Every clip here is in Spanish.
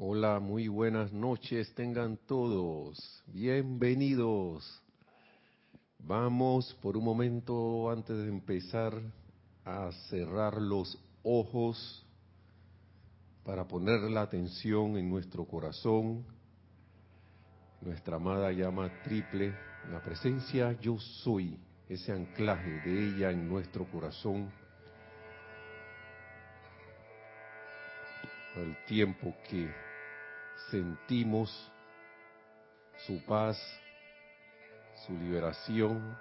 Hola, muy buenas noches, tengan todos. Bienvenidos. Vamos por un momento antes de empezar a cerrar los ojos para poner la atención en nuestro corazón, nuestra amada llama triple, la presencia yo soy, ese anclaje de ella en nuestro corazón al tiempo que sentimos su paz, su liberación,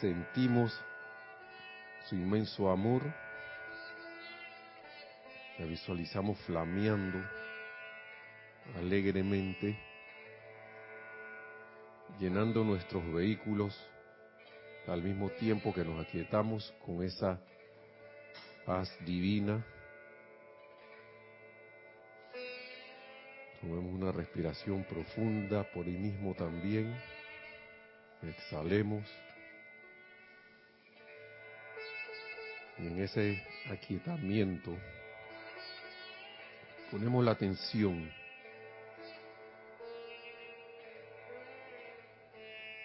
sentimos su inmenso amor, la visualizamos flameando alegremente, llenando nuestros vehículos al mismo tiempo que nos aquietamos con esa paz divina Tomemos una respiración profunda por ahí mismo también. Exhalemos. Y en ese aquietamiento ponemos la atención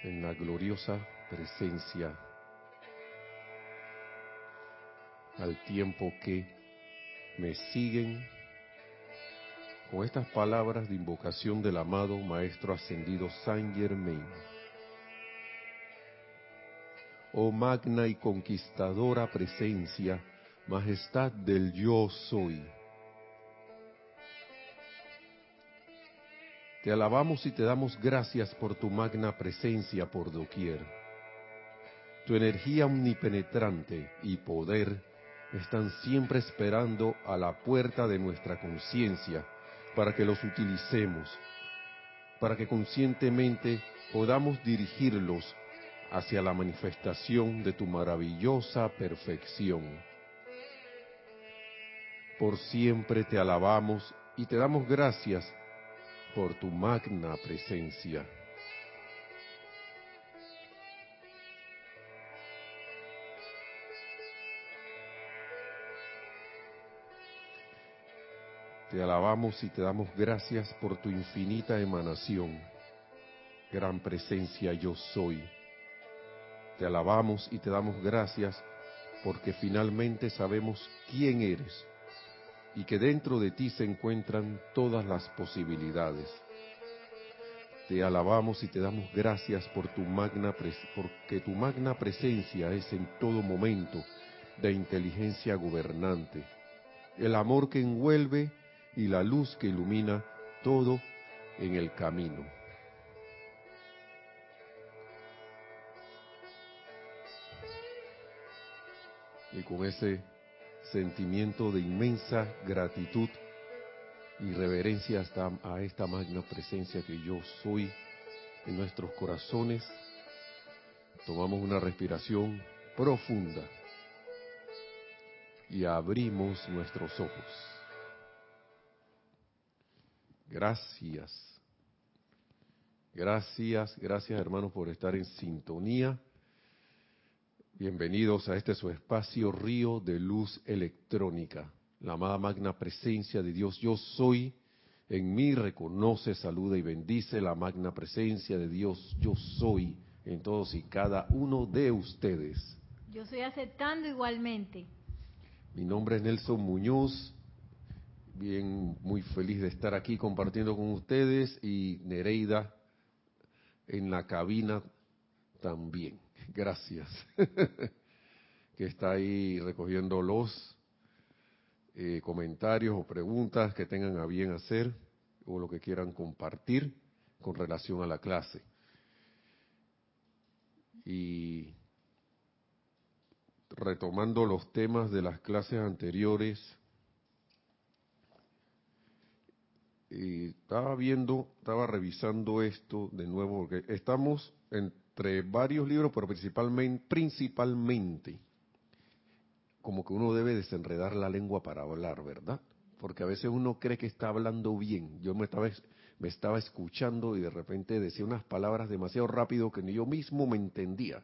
en la gloriosa presencia al tiempo que me siguen con estas palabras de invocación del amado Maestro Ascendido Saint Germain. Oh magna y conquistadora presencia, majestad del yo soy. Te alabamos y te damos gracias por tu magna presencia por doquier. Tu energía omnipenetrante y poder están siempre esperando a la puerta de nuestra conciencia para que los utilicemos, para que conscientemente podamos dirigirlos hacia la manifestación de tu maravillosa perfección. Por siempre te alabamos y te damos gracias por tu magna presencia. Te alabamos y te damos gracias por tu infinita emanación, gran presencia yo soy. Te alabamos y te damos gracias porque finalmente sabemos quién eres y que dentro de ti se encuentran todas las posibilidades. Te alabamos y te damos gracias por tu magna porque tu magna presencia es en todo momento de inteligencia gobernante, el amor que envuelve y la luz que ilumina todo en el camino. Y con ese sentimiento de inmensa gratitud y reverencia hasta a esta magna presencia que yo soy en nuestros corazones, tomamos una respiración profunda y abrimos nuestros ojos. Gracias. Gracias, gracias hermanos por estar en sintonía. Bienvenidos a este su espacio Río de Luz Electrónica. La amada magna presencia de Dios, yo soy, en mí reconoce, saluda y bendice la magna presencia de Dios, yo soy en todos y cada uno de ustedes. Yo estoy aceptando igualmente. Mi nombre es Nelson Muñoz bien, muy feliz de estar aquí compartiendo con ustedes y Nereida en la cabina también. Gracias. que está ahí recogiendo los eh, comentarios o preguntas que tengan a bien hacer o lo que quieran compartir con relación a la clase. Y retomando los temas de las clases anteriores, y estaba viendo, estaba revisando esto de nuevo, porque estamos entre varios libros, pero principalmente, principalmente, como que uno debe desenredar la lengua para hablar, ¿verdad? Porque a veces uno cree que está hablando bien. Yo me estaba, me estaba escuchando y de repente decía unas palabras demasiado rápido que ni yo mismo me entendía.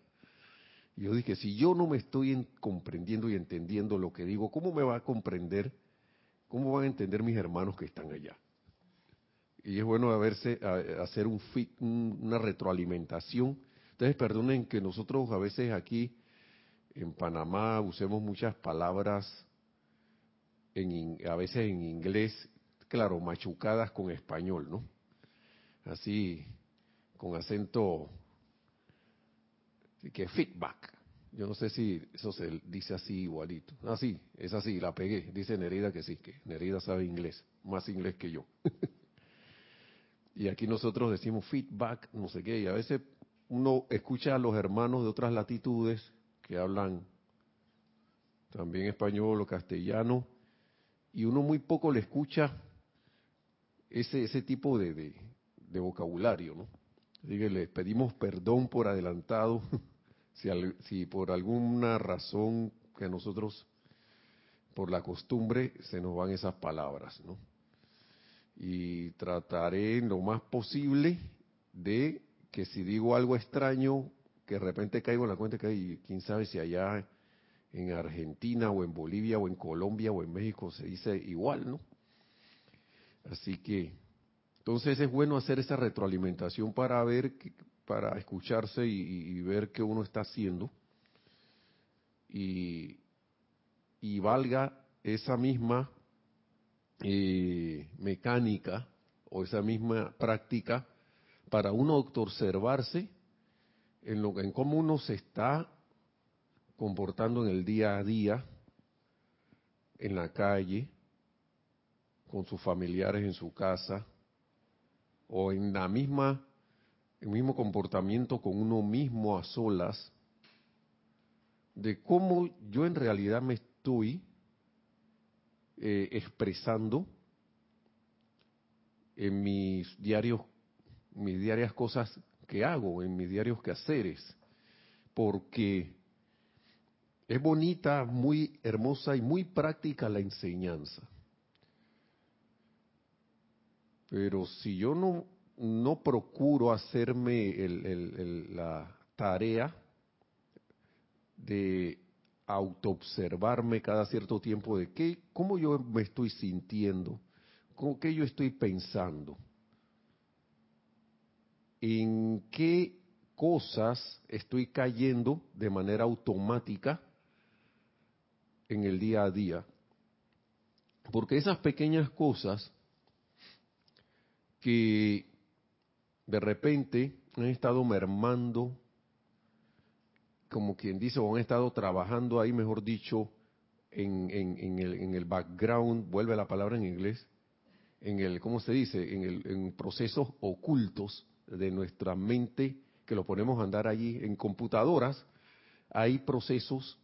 Y yo dije, si yo no me estoy comprendiendo y entendiendo lo que digo, ¿cómo me va a comprender ¿Cómo van a entender mis hermanos que están allá? Y es bueno hacer un una retroalimentación. Entonces, perdonen que nosotros a veces aquí en Panamá usemos muchas palabras, en, a veces en inglés, claro, machucadas con español, ¿no? Así, con acento, que feedback. Yo no sé si eso se dice así igualito. Ah, sí, es así, la pegué. Dice Nerida que sí, que Nerida sabe inglés, más inglés que yo. y aquí nosotros decimos feedback, no sé qué, y a veces uno escucha a los hermanos de otras latitudes que hablan también español o castellano, y uno muy poco le escucha ese, ese tipo de, de, vocabulario, ¿no? Así que les pedimos perdón por adelantado si, si por alguna razón que nosotros, por la costumbre, se nos van esas palabras, ¿no? Y trataré lo más posible de que si digo algo extraño, que de repente caigo en la cuenta que hay, quién sabe si allá en Argentina o en Bolivia o en Colombia o en México se dice igual, ¿no? Así que, entonces es bueno hacer esa retroalimentación para ver, para escucharse y, ver qué uno está haciendo y, y valga esa misma eh, mecánica o esa misma práctica para uno observarse en, lo, en cómo uno se está comportando en el día a día, en la calle, con sus familiares en su casa, o en la misma, el mismo comportamiento con uno mismo a solas, de cómo yo en realidad me estoy eh, expresando en mis diarios, mis diarias cosas que hago, en mis diarios quehaceres, porque es bonita, muy hermosa y muy práctica la enseñanza. Pero si yo no, no procuro hacerme la tarea de autoobservarme cada cierto tiempo de qué, cómo yo me estoy sintiendo, cómo qué yo estoy pensando, en qué cosas estoy cayendo de manera automática en el día a día. Porque esas pequeñas cosas que de repente han estado mermando, como quien dice, o han estado trabajando ahí, mejor dicho, en, en, el, en el background, vuelve la palabra en inglés, en el, ¿cómo se dice? En, el, en procesos ocultos de nuestra mente, que lo ponemos a andar allí en computadoras, hay procesos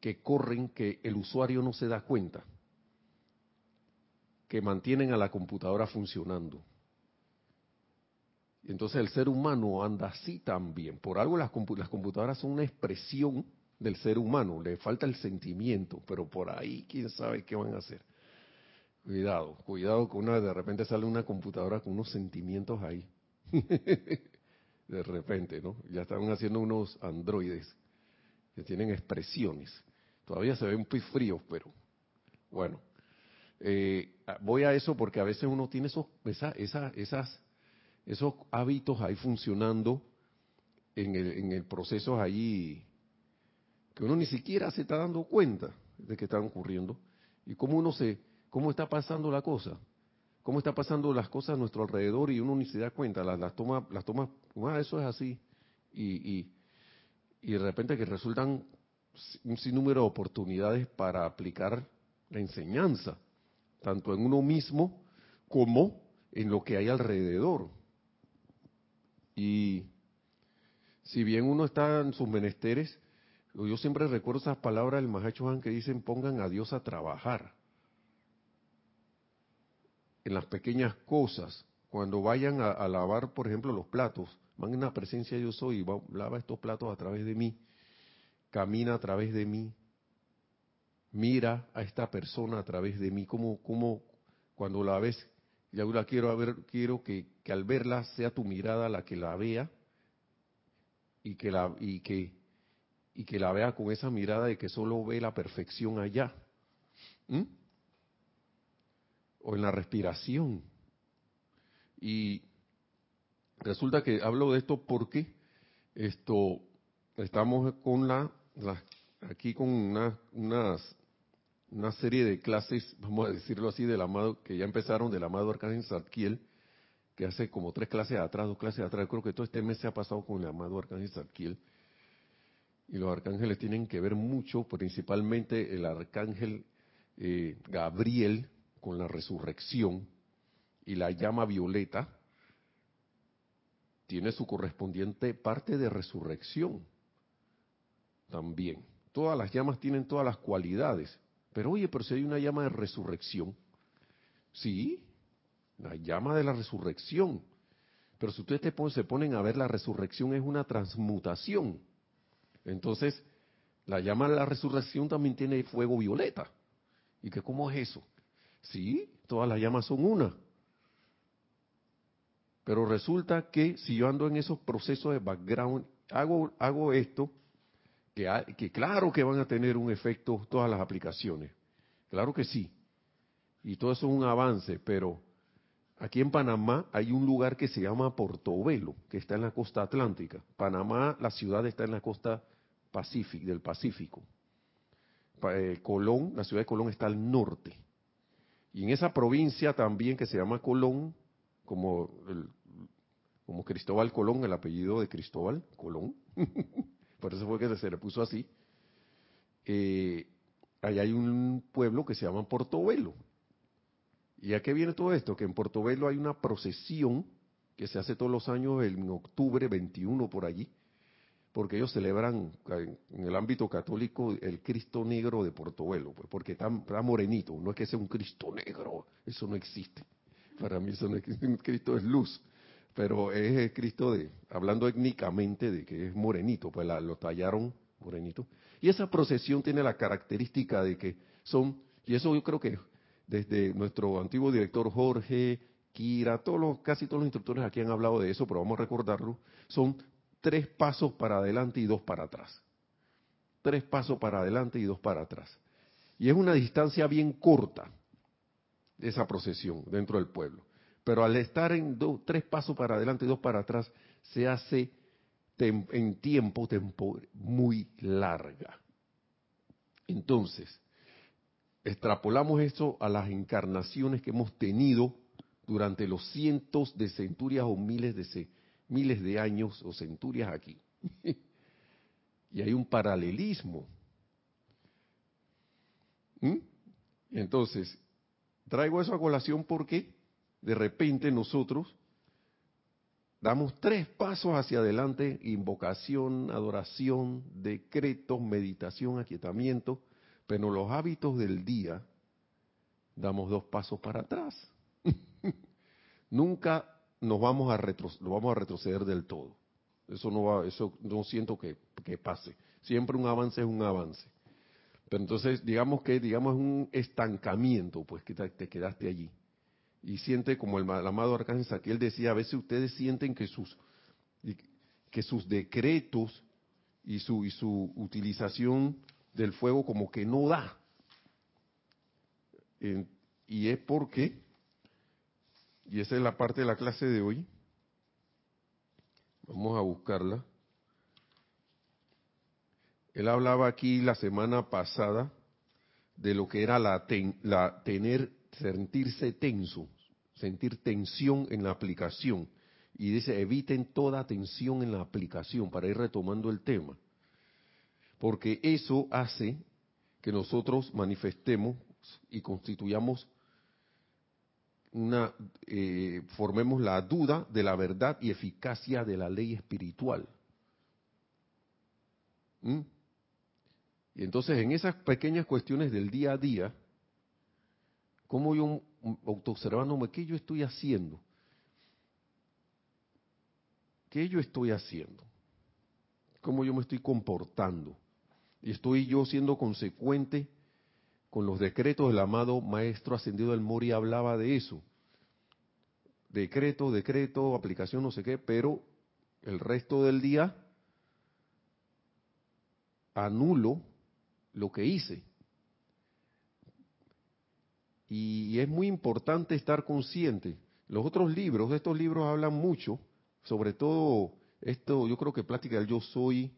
que corren que el usuario no se da cuenta, que mantienen a la computadora funcionando. Entonces el ser humano anda así también. Por algo las, computadoras son una expresión del ser humano, le falta el sentimiento, pero por ahí quién sabe qué van a hacer. Cuidado, cuidado que una de repente sale una computadora con unos sentimientos ahí. de repente, ¿no? Ya están haciendo unos androides que tienen expresiones. Todavía se ven poco fríos, pero bueno. Eh, voy a eso porque a veces uno tiene esos, esas, esos hábitos ahí funcionando en el, en el proceso ahí que uno ni siquiera se está dando cuenta de que están ocurriendo y cómo uno se, cómo está pasando la cosa, cómo está pasando las cosas a nuestro alrededor y uno ni se da cuenta, las, las toma, las toma, ah, eso es así y, y, y de repente que resultan un sinnúmero de oportunidades para aplicar la enseñanza, tanto en uno mismo como en lo que hay alrededor. Y si bien uno está en sus menesteres, yo siempre recuerdo esas palabras del Mahacho Han que dicen pongan a Dios a trabajar en las pequeñas cosas. Cuando vayan a, lavar, por ejemplo, los platos, van en la presencia de yo soy y lava estos platos a través de mí camina a través de mí, mira a esta persona a través de mí, como, como cuando la ves, ya la quiero ver, quiero que, que, al verla sea tu mirada la que la vea y que la y que y que la vea con esa mirada de que solo ve la perfección allá. O en la respiración. Y resulta que hablo de esto porque esto estamos con la, aquí con una, unas, una serie de clases, vamos a decirlo así, del amado, que ya empezaron del amado Arcángel Zadkiel, que hace como tres clases atrás, dos clases atrás, creo que todo este mes se ha pasado con el amado Arcángel Zadkiel. Y los arcángeles tienen que ver mucho, principalmente el arcángel eh, Gabriel con la resurrección y la llama violeta, tiene su correspondiente parte de resurrección también. Todas las llamas tienen todas las cualidades. Pero oye, pero si hay una llama de resurrección, sí, la llama de la resurrección. Pero si ustedes se ponen a ver, la resurrección es una transmutación. Entonces, la llama de la resurrección también tiene fuego violeta. ¿Y que cómo es eso? Sí, todas las llamas son una. Pero resulta que si yo ando en esos procesos de background, hago, hago esto, que, claro que van a tener un efecto todas las aplicaciones. Claro que sí. Y todo eso es un avance, pero aquí en Panamá hay un lugar que se llama Portobelo, que está en la costa atlántica. Panamá, la ciudad está en la costa del Pacífico. Eh, Colón, la ciudad de Colón está al norte. Y en esa provincia también que se llama Colón, como, como Cristóbal Colón, el apellido de Cristóbal Colón, por eso fue que se le puso así, eh, ahí hay un pueblo que se llama Portobelo. ¿Y a qué viene todo esto? Que en Portobelo hay una procesión que se hace todos los años en octubre 21 por allí, porque ellos celebran en el ámbito católico el Cristo negro de Portobelo, pues porque está, morenito, no es que sea un Cristo negro, eso no existe. Para mí eso no es, Cristo es luz, pero es Cristo de, hablando étnicamente de que es morenito, pues lo tallaron morenito. Y esa procesión tiene la característica de que son, y eso yo creo que desde nuestro antiguo director Jorge, Kira, todos los, casi todos los instructores aquí han hablado de eso, pero vamos a recordarlo, son tres pasos para adelante y dos para atrás. Tres pasos para adelante y dos para atrás. Y es una distancia bien corta esa procesión dentro del pueblo. Pero al estar en tres pasos para adelante y dos para atrás, se hace en tiempo, muy larga. Entonces, extrapolamos esto a las encarnaciones que hemos tenido durante los cientos de centurias o miles de, miles de años o centurias aquí. y hay un paralelismo. ¿Mm? Entonces, Traigo eso a colación porque de repente nosotros damos tres pasos hacia adelante, invocación, adoración, decreto, meditación, aquietamiento, pero los hábitos del día damos dos pasos para atrás. Nunca nos vamos a vamos a retroceder del todo. Eso no va, eso no siento que, que pase. Siempre un avance es un avance. Pero entonces, digamos que, digamos, un estancamiento, pues que te, quedaste allí. Y siente, como el, amado Arcángel él decía, a veces ustedes sienten que sus, que sus decretos y su, y su utilización del fuego como que no da. y es porque, y esa es la parte de la clase de hoy, vamos a buscarla. Él hablaba aquí la semana pasada de lo que era la, la tener, sentirse tenso, sentir tensión en la aplicación. Y dice, eviten toda tensión en la aplicación para ir retomando el tema. Porque eso hace que nosotros manifestemos y constituyamos una, eh, formemos la duda de la verdad y eficacia de la ley espiritual. ¿Mm? Y entonces en esas pequeñas cuestiones del día a día, como yo autoobservándome, ¿qué yo estoy haciendo? ¿Qué yo estoy haciendo? ¿Cómo yo me estoy comportando? Y estoy yo siendo consecuente con los decretos del amado Maestro Ascendido del Mori, hablaba de eso. Decreto, decreto, aplicación, no sé qué, pero el resto del día anulo lo que hice. Y es muy importante estar consciente. Los otros libros, estos libros hablan mucho, sobre todo esto, yo creo que Plática del Yo Soy,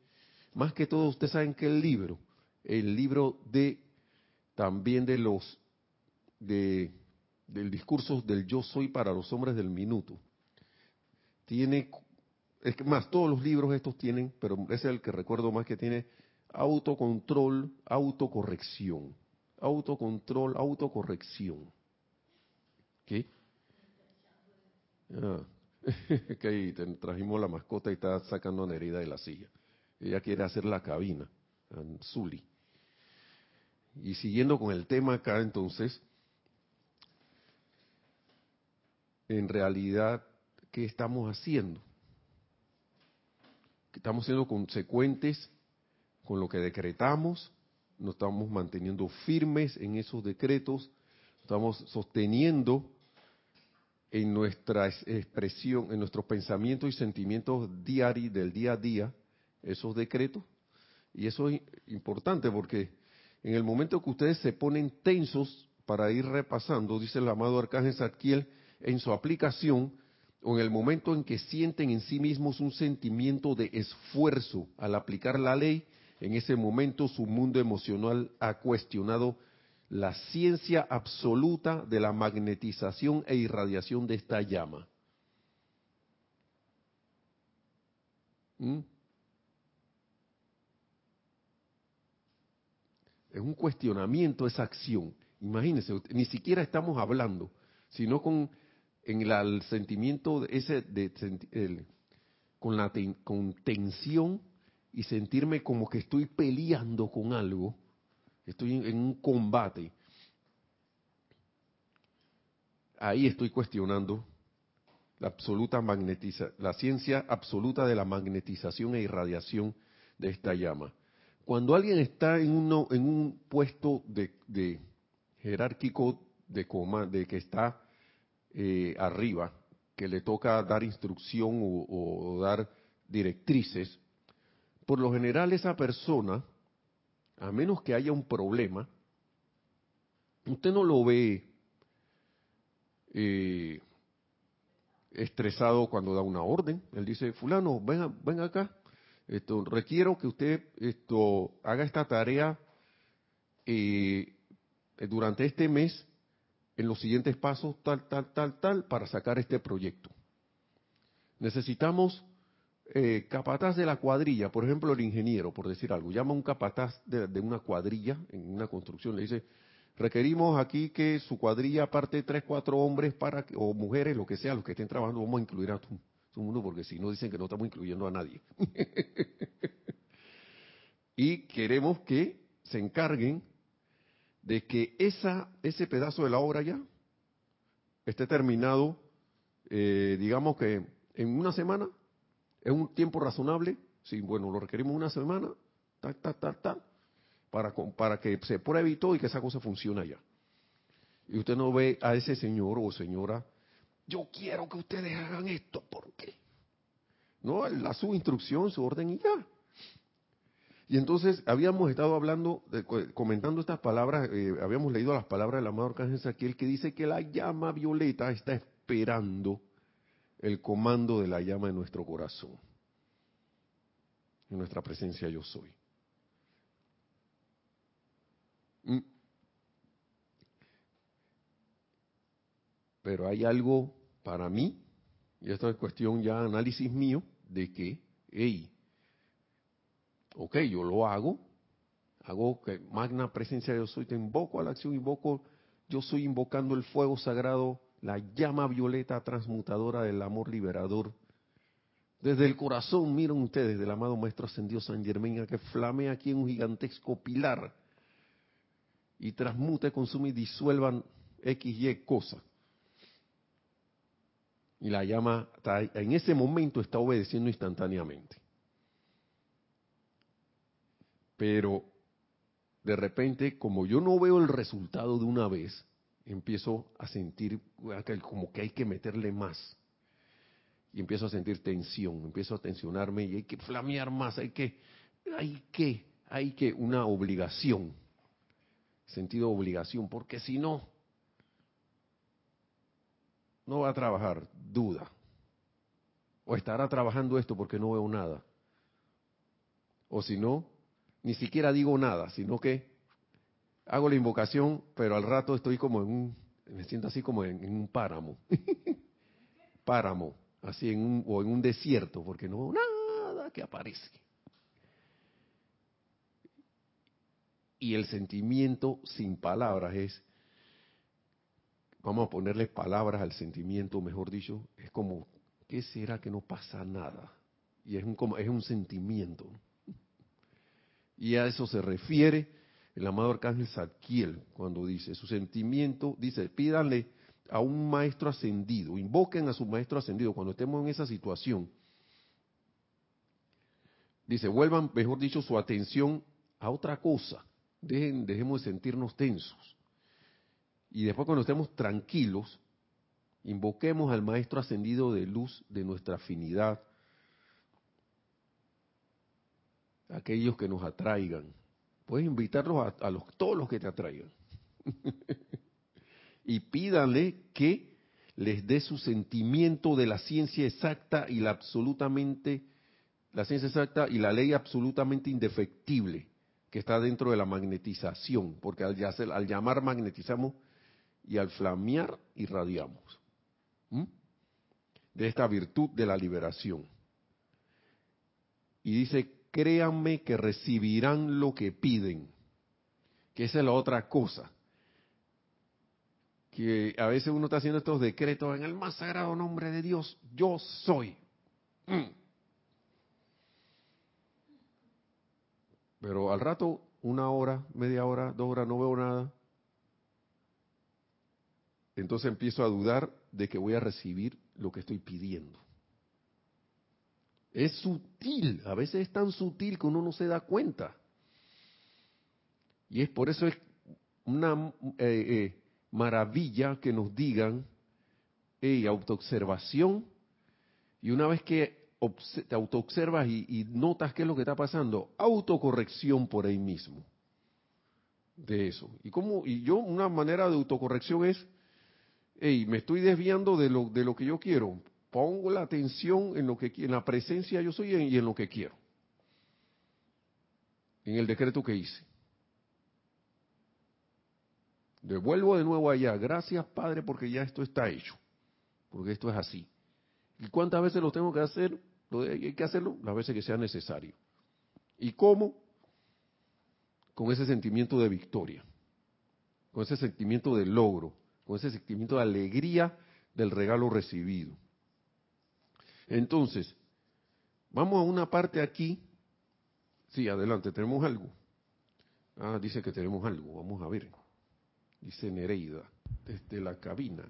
más que todo, ustedes saben que el libro, el libro de también de los de del discurso del yo soy para los hombres del minuto. Tiene es que más todos los libros estos tienen, pero es el que recuerdo más que tiene autocontrol, autocorrección. Autocontrol, autocorrección. ¿Qué? Ah, que trajimos la mascota y está sacando una herida de la silla. Ella quiere hacer la cabina, Zuli. Y siguiendo con el tema acá, entonces, en realidad, ¿qué estamos haciendo? Estamos siendo consecuentes con lo que decretamos, nos estamos manteniendo firmes en esos decretos, estamos sosteniendo en nuestra expresión, en nuestros pensamientos y sentimientos diarios del día a día, esos decretos. Y eso es importante porque en el momento que ustedes se ponen tensos para ir repasando, dice el amado Arcángel Zadkiel, en su aplicación, o en el momento en que sienten en sí mismos un sentimiento de esfuerzo al aplicar la ley, en ese momento su mundo emocional ha cuestionado la ciencia absoluta de la magnetización e irradiación de esta llama. ¿Mm? Es un cuestionamiento esa acción. Imagínense, ni siquiera estamos hablando, sino con en el sentimiento ese de, con la con tensión y sentirme como que estoy peleando con algo estoy en, un combate, ahí estoy cuestionando la absoluta magnetiza, la ciencia absoluta de la magnetización e irradiación de esta llama. Cuando alguien está en, uno, en un puesto de, jerárquico de coma, de que está eh, arriba, que le toca dar instrucción o dar directrices, por lo general esa persona a menos que haya un problema, usted no lo ve eh, estresado cuando da una orden. Él dice, fulano, venga, ven acá, esto, requiero que usted esto, haga esta tarea eh, durante este mes en los siguientes pasos, tal, tal, tal, tal, para sacar este proyecto. Necesitamos eh, capataz de la cuadrilla, por ejemplo, el ingeniero, por decir algo, llama a un capataz de, una cuadrilla en una construcción, le dice, requerimos aquí que su cuadrilla aparte tres, cuatro hombres para o mujeres, lo que sea, los que estén trabajando, vamos a incluir a todo, mundo, porque si no dicen que no estamos incluyendo a nadie. y queremos que se encarguen de que ese pedazo de la obra ya esté terminado, eh, digamos que en una semana ¿Es un tiempo razonable? Sí, bueno, lo requerimos una semana, tal, tal, tal, tal, para, para que se pruebe todo y que esa cosa funcione allá. Y usted no ve a ese señor o señora, yo quiero que ustedes hagan esto, ¿por qué? No, la su instrucción, su orden y ya. Y entonces habíamos estado hablando, comentando estas palabras, eh, habíamos leído las palabras del amado Arcángel Saquiel que dice que la llama violeta está esperando el comando de la llama en nuestro corazón, en nuestra presencia yo soy. Mm. Pero hay algo para mí, y esto es cuestión ya análisis mío, de que, hey, ok, yo lo hago, hago que magna presencia yo soy, te invoco a la acción, invoco, yo soy invocando el fuego sagrado la llama violeta transmutadora del amor liberador. Desde el corazón, miren ustedes, del amado Maestro Ascendido San Germán, que flamea aquí en un gigantesco pilar y transmute, consume y disuelvan X, Y cosas. Y la llama en ese momento está obedeciendo instantáneamente. Pero de repente, como yo no veo el resultado de una vez, empiezo a sentir como que hay que meterle más. Y empiezo a sentir tensión, empiezo a tensionarme y hay que flamear más, hay que, hay que, hay que, una obligación, sentido obligación, porque si no, no va a trabajar, duda. O estará trabajando esto porque no veo nada. O si no, ni siquiera digo nada, sino que hago la invocación, pero al rato estoy como en un, me siento así como en, un páramo. páramo, así en un, o en un desierto, porque no nada que aparece. Y el sentimiento sin palabras es, vamos a ponerle palabras al sentimiento, mejor dicho, es como, ¿qué será que no pasa nada? Y es un, es un sentimiento. Y a eso se refiere el amado arcángel Zadkiel cuando dice, su sentimiento, dice, pídanle a un maestro ascendido, invoquen a su maestro ascendido cuando estemos en esa situación. Dice, vuelvan, mejor dicho, su atención a otra cosa. Dejen, dejemos de sentirnos tensos. Y después cuando estemos tranquilos, invoquemos al maestro ascendido de luz de nuestra afinidad, aquellos que nos atraigan. Puedes invitarlos a, todos los que te atraigan. y pídanle que les dé su sentimiento de la ciencia exacta y la absolutamente, la ciencia exacta y la ley absolutamente indefectible que está dentro de la magnetización, porque al llamar magnetizamos y al flamear irradiamos. De esta virtud de la liberación. Y dice, créanme que recibirán lo que piden. Que esa es la otra cosa. Que a veces uno está haciendo estos decretos en el más sagrado nombre de Dios, yo soy. Mm. Pero al rato, una hora, media hora, dos horas, no veo nada. Entonces empiezo a dudar de que voy a recibir lo que estoy pidiendo. Es sutil, a veces es tan sutil que uno no se da cuenta. Y es por eso es una eh, eh, maravilla que nos digan, hey, autoobservación, y una vez que te autoobservas y, y notas qué es lo que está pasando, autocorrección por ahí mismo de eso. Y como y yo una manera de autocorrección es, hey, me estoy desviando de lo de lo que yo quiero pongo la atención en lo que en la presencia yo soy y en lo que quiero. En el decreto que hice. Devuelvo de nuevo allá. Gracias, Padre, porque ya esto está hecho. Porque esto es así. ¿Y cuántas veces lo tengo que hacer? Hay que hacerlo las veces que sea necesario. ¿Y cómo? Con ese sentimiento de victoria. Con ese sentimiento de logro. Con ese sentimiento de alegría del regalo recibido. Entonces, vamos a una parte aquí. Sí, adelante, tenemos algo. Ah, dice que tenemos algo, vamos a ver. Dice Nereida, desde la cabina.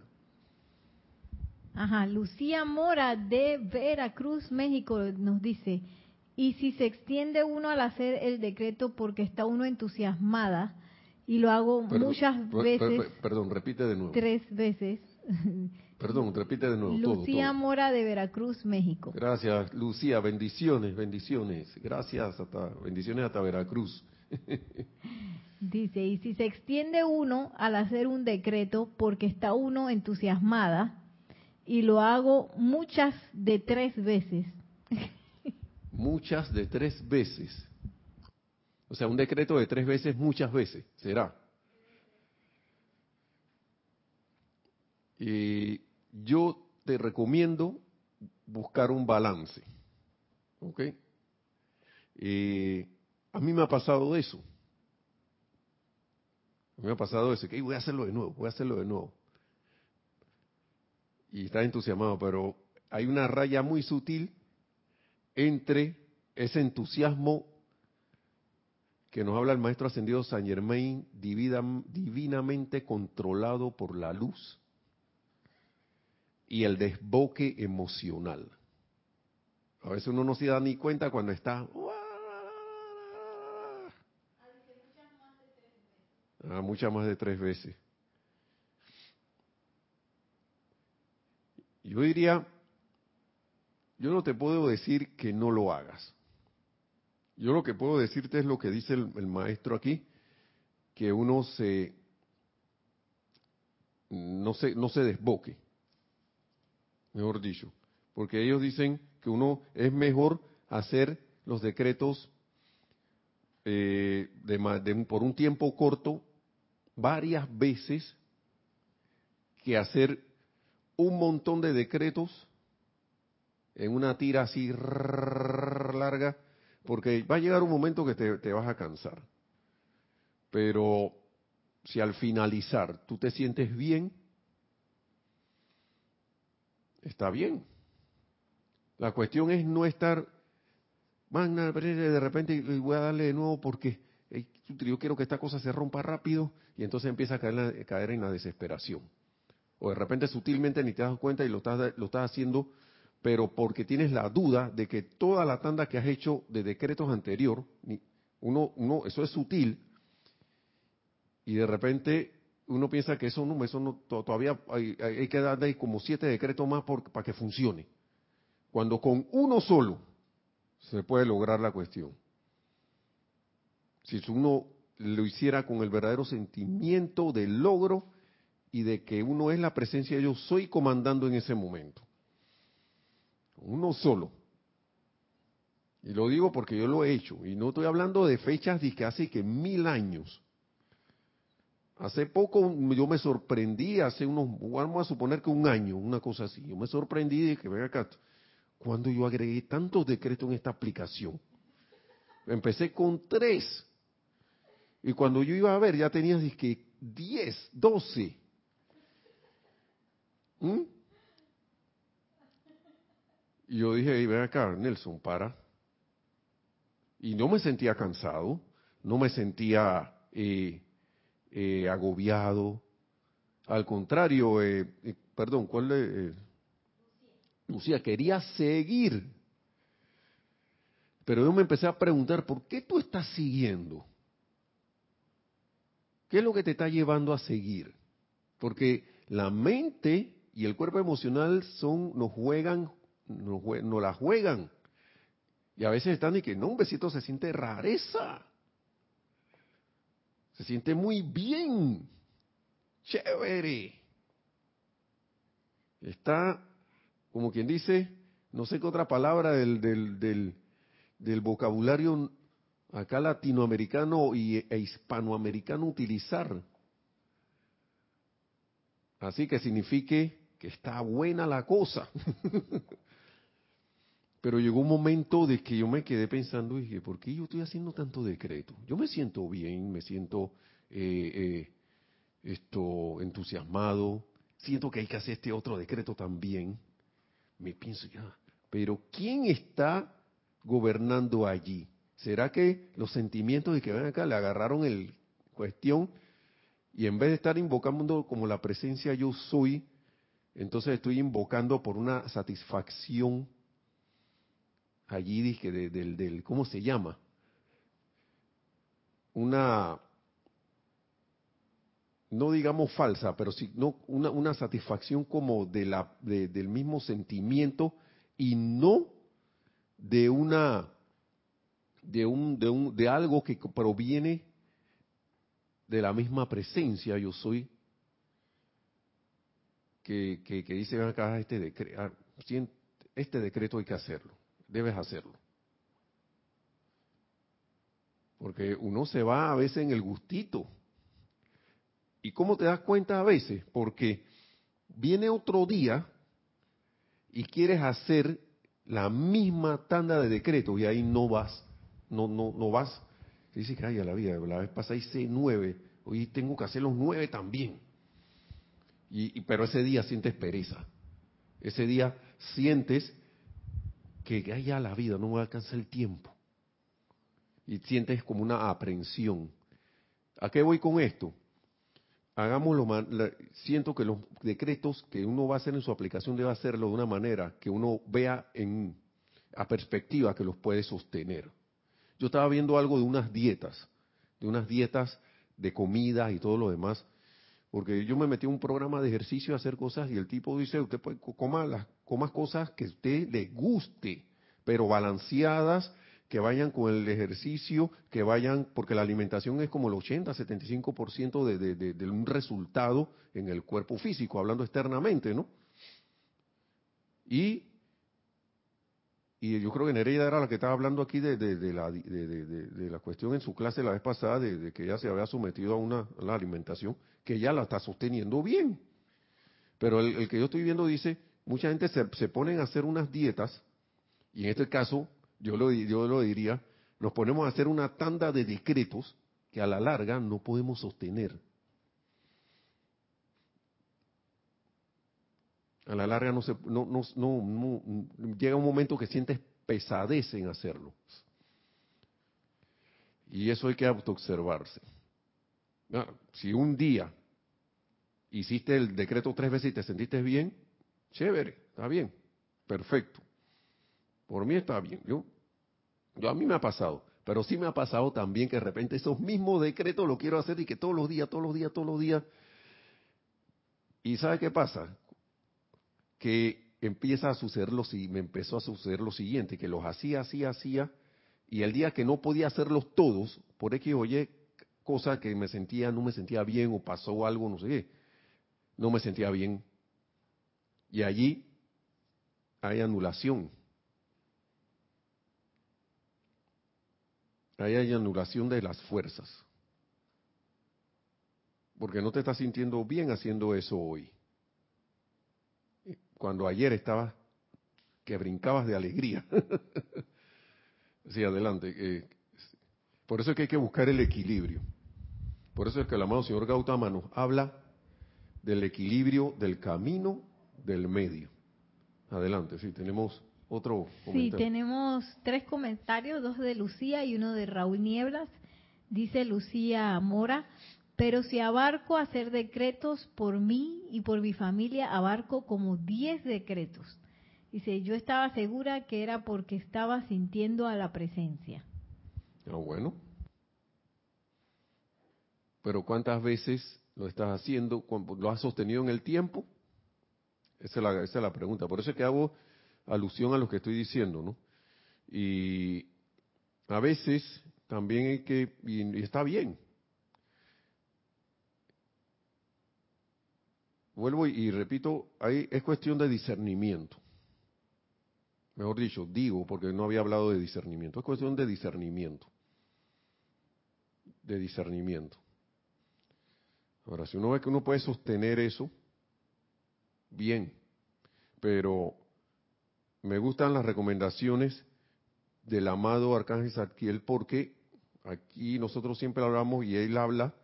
Ajá, Lucía Mora de Veracruz, México, nos dice, y si se extiende uno al hacer el decreto porque está uno entusiasmada, y lo hago muchas veces. perdón, repite de nuevo. Tres veces. Perdón, repite de nuevo. Lucía Mora de Veracruz, México. Gracias, Lucía. Bendiciones, bendiciones. Gracias, hasta, bendiciones hasta Veracruz. Dice, y si se extiende uno al hacer un decreto porque está uno entusiasmada, y lo hago muchas de tres veces. muchas de tres veces. O sea, un decreto de tres veces, muchas veces, será. Y yo te recomiendo buscar un balance. ¿Ok? Eh, a mí me ha pasado eso. A me ha pasado eso, que voy a hacerlo de nuevo, voy a hacerlo de nuevo. Y está entusiasmado, pero hay una raya muy sutil entre ese entusiasmo que nos habla el maestro ascendido Saint Germain, divinamente controlado por la luz, y el desboque emocional. A veces uno no se da ni cuenta cuando está... Ah, muchas más de tres veces. Yo diría, yo no te puedo decir que no lo hagas. Yo lo que puedo decirte es lo que dice el, el maestro aquí, que uno se no se, no se desboque mejor dicho, porque ellos dicen que uno es mejor hacer los decretos eh, de, por un tiempo corto varias veces que hacer un montón de decretos en una tira así larga, porque va a llegar un momento que te, te vas a cansar. Pero si al finalizar tú te sientes bien, está bien. La cuestión es no estar, magna, de repente voy a darle de nuevo porque yo quiero que esta cosa se rompa rápido y entonces empieza a caer, caer en la desesperación. O de repente sutilmente ni te das cuenta y lo estás, lo estás haciendo, pero porque tienes la duda de que toda la tanda que has hecho de decretos anterior, uno, uno, eso es sutil, y de repente uno piensa que eso no, eso no todavía hay, que darle como siete decretos más para que funcione. Cuando con uno solo se puede lograr la cuestión. Si uno lo hiciera con el verdadero sentimiento del logro y de que uno es la presencia de yo soy comandando en ese momento. Uno solo. Y lo digo porque yo lo he hecho. Y no estoy hablando de fechas de que hace que mil años. Hace poco yo me sorprendí, hace unos, vamos a suponer que un año, una cosa así. Yo me sorprendí de que, venga acá, cuando yo agregué tantos decretos en esta aplicación. Empecé con tres. Y cuando yo iba a ver, ya tenías que 10, 12. ¿Mm? Y yo dije, ven acá, Nelson, para. Y no me sentía cansado, no me sentía eh, eh, agobiado. Al contrario, eh, perdón, ¿cuál es? Lucía, quería seguir. Pero yo me empecé a preguntar, ¿por qué tú estás siguiendo? ¿Qué es lo que te está llevando a seguir? Porque la mente y el cuerpo emocional son, nos juegan, nos, nos la juegan. Y a veces están y que no, un besito se siente rareza. Se siente muy bien. Chévere. Está como quien dice, no sé qué otra palabra del, del, del, vocabulario acá latinoamericano y, e hispanoamericano utilizar. Así que signifique que está buena la cosa. Pero llegó un momento de que yo me quedé pensando y dije, ¿por qué yo estoy haciendo tanto decreto? Yo me siento bien, me siento eh, eh, esto entusiasmado, siento que hay que hacer este otro decreto también me pienso ya, pero ¿quién está gobernando allí? ¿Será que los sentimientos de que ven acá le agarraron el cuestión y en vez de estar invocando como la presencia yo soy, entonces estoy invocando por una satisfacción allí dije del, del ¿cómo se llama? Una no digamos falsa, pero sí no, una, una satisfacción como de la, del mismo sentimiento y no de una de un, de un de algo que proviene de la misma presencia yo soy que, que, dice acá este decreto ah, este decreto hay que hacerlo debes hacerlo porque uno se va a veces en el gustito ¿Y cómo te das cuenta a veces? Porque viene otro día y quieres hacer la misma tanda de decretos y ahí no vas, no, no, no vas. dices que ay, a la vida, la vez pasada hice nueve, hoy tengo que hacer los nueve también. Y, pero ese día sientes pereza. Ese día sientes que ay, ya la vida no me alcanza el tiempo. Y sientes como una aprensión. ¿A qué voy con esto? hagámoslo, siento que los decretos que uno va a hacer en su aplicación debe hacerlo de una manera que uno vea en a perspectiva que los puede sostener. Yo estaba viendo algo de unas dietas, de unas dietas de comida y todo lo demás, porque yo me metí en un programa de ejercicio a hacer cosas y el tipo dice, usted puede coma las coma cosas que a usted le guste, pero balanceadas que vayan con el ejercicio, que vayan, porque la alimentación es como el 80-75% de, de, un resultado en el cuerpo físico, hablando externamente, ¿no? Y, y yo creo que Nereida era la que estaba hablando aquí de, la, de, la cuestión en su clase la vez pasada, de, que ella se había sometido a una la alimentación, que ella la está sosteniendo bien. Pero el, que yo estoy viendo dice, mucha gente se, se ponen a hacer unas dietas, y en este caso, yo lo, yo lo diría, nos ponemos a hacer una tanda de decretos que a la larga no podemos sostener. A la larga no se, no, no, no, llega un momento que sientes pesadez en hacerlo. Y eso hay que autoobservarse. Ah, si un día hiciste el decreto tres veces y te sentiste bien, chévere, está bien, perfecto. Por mí está bien. Yo, yo a mí me ha pasado, pero sí me ha pasado también que de repente esos mismos decretos lo quiero hacer y que todos los días, todos los días, todos los días. ¿Y sabe qué pasa? que empieza a suceder lo me empezó a suceder lo siguiente, que los hacía, hacía, hacía, y el día que no podía hacerlos todos, por que oye, cosa que me sentía, no me sentía bien o pasó algo, no sé qué, no me sentía bien. Y allí hay anulación. Ahí hay anulación de las fuerzas. Porque no te estás sintiendo bien haciendo eso hoy cuando ayer estabas que brincabas de alegría. sí, adelante. Eh, por eso es que hay que buscar el equilibrio. Por eso es que el amado señor Gautama nos habla del equilibrio del camino del medio. Adelante, sí, tenemos otro comentario. Sí, tenemos tres comentarios, dos de Lucía y uno de Raúl Nieblas. Dice Lucía Mora, pero si abarco hacer decretos por mí y por mi familia, abarco como 10 decretos. Dice, yo estaba segura que era porque estaba sintiendo a la presencia. Ah, bueno. Pero ¿cuántas veces lo estás haciendo? ¿Lo has sostenido en el tiempo? Esa es la, pregunta. Por eso es que hago alusión a lo que estoy diciendo, ¿no? Y a veces también hay que, y está bien, vuelvo y, repito, ahí es cuestión de discernimiento. Mejor dicho, digo, porque no había hablado de discernimiento, es cuestión de discernimiento. De discernimiento. Ahora, si uno ve que uno puede sostener eso, bien, pero me gustan las recomendaciones del amado Arcángel Zadkiel porque aquí nosotros siempre hablamos y él habla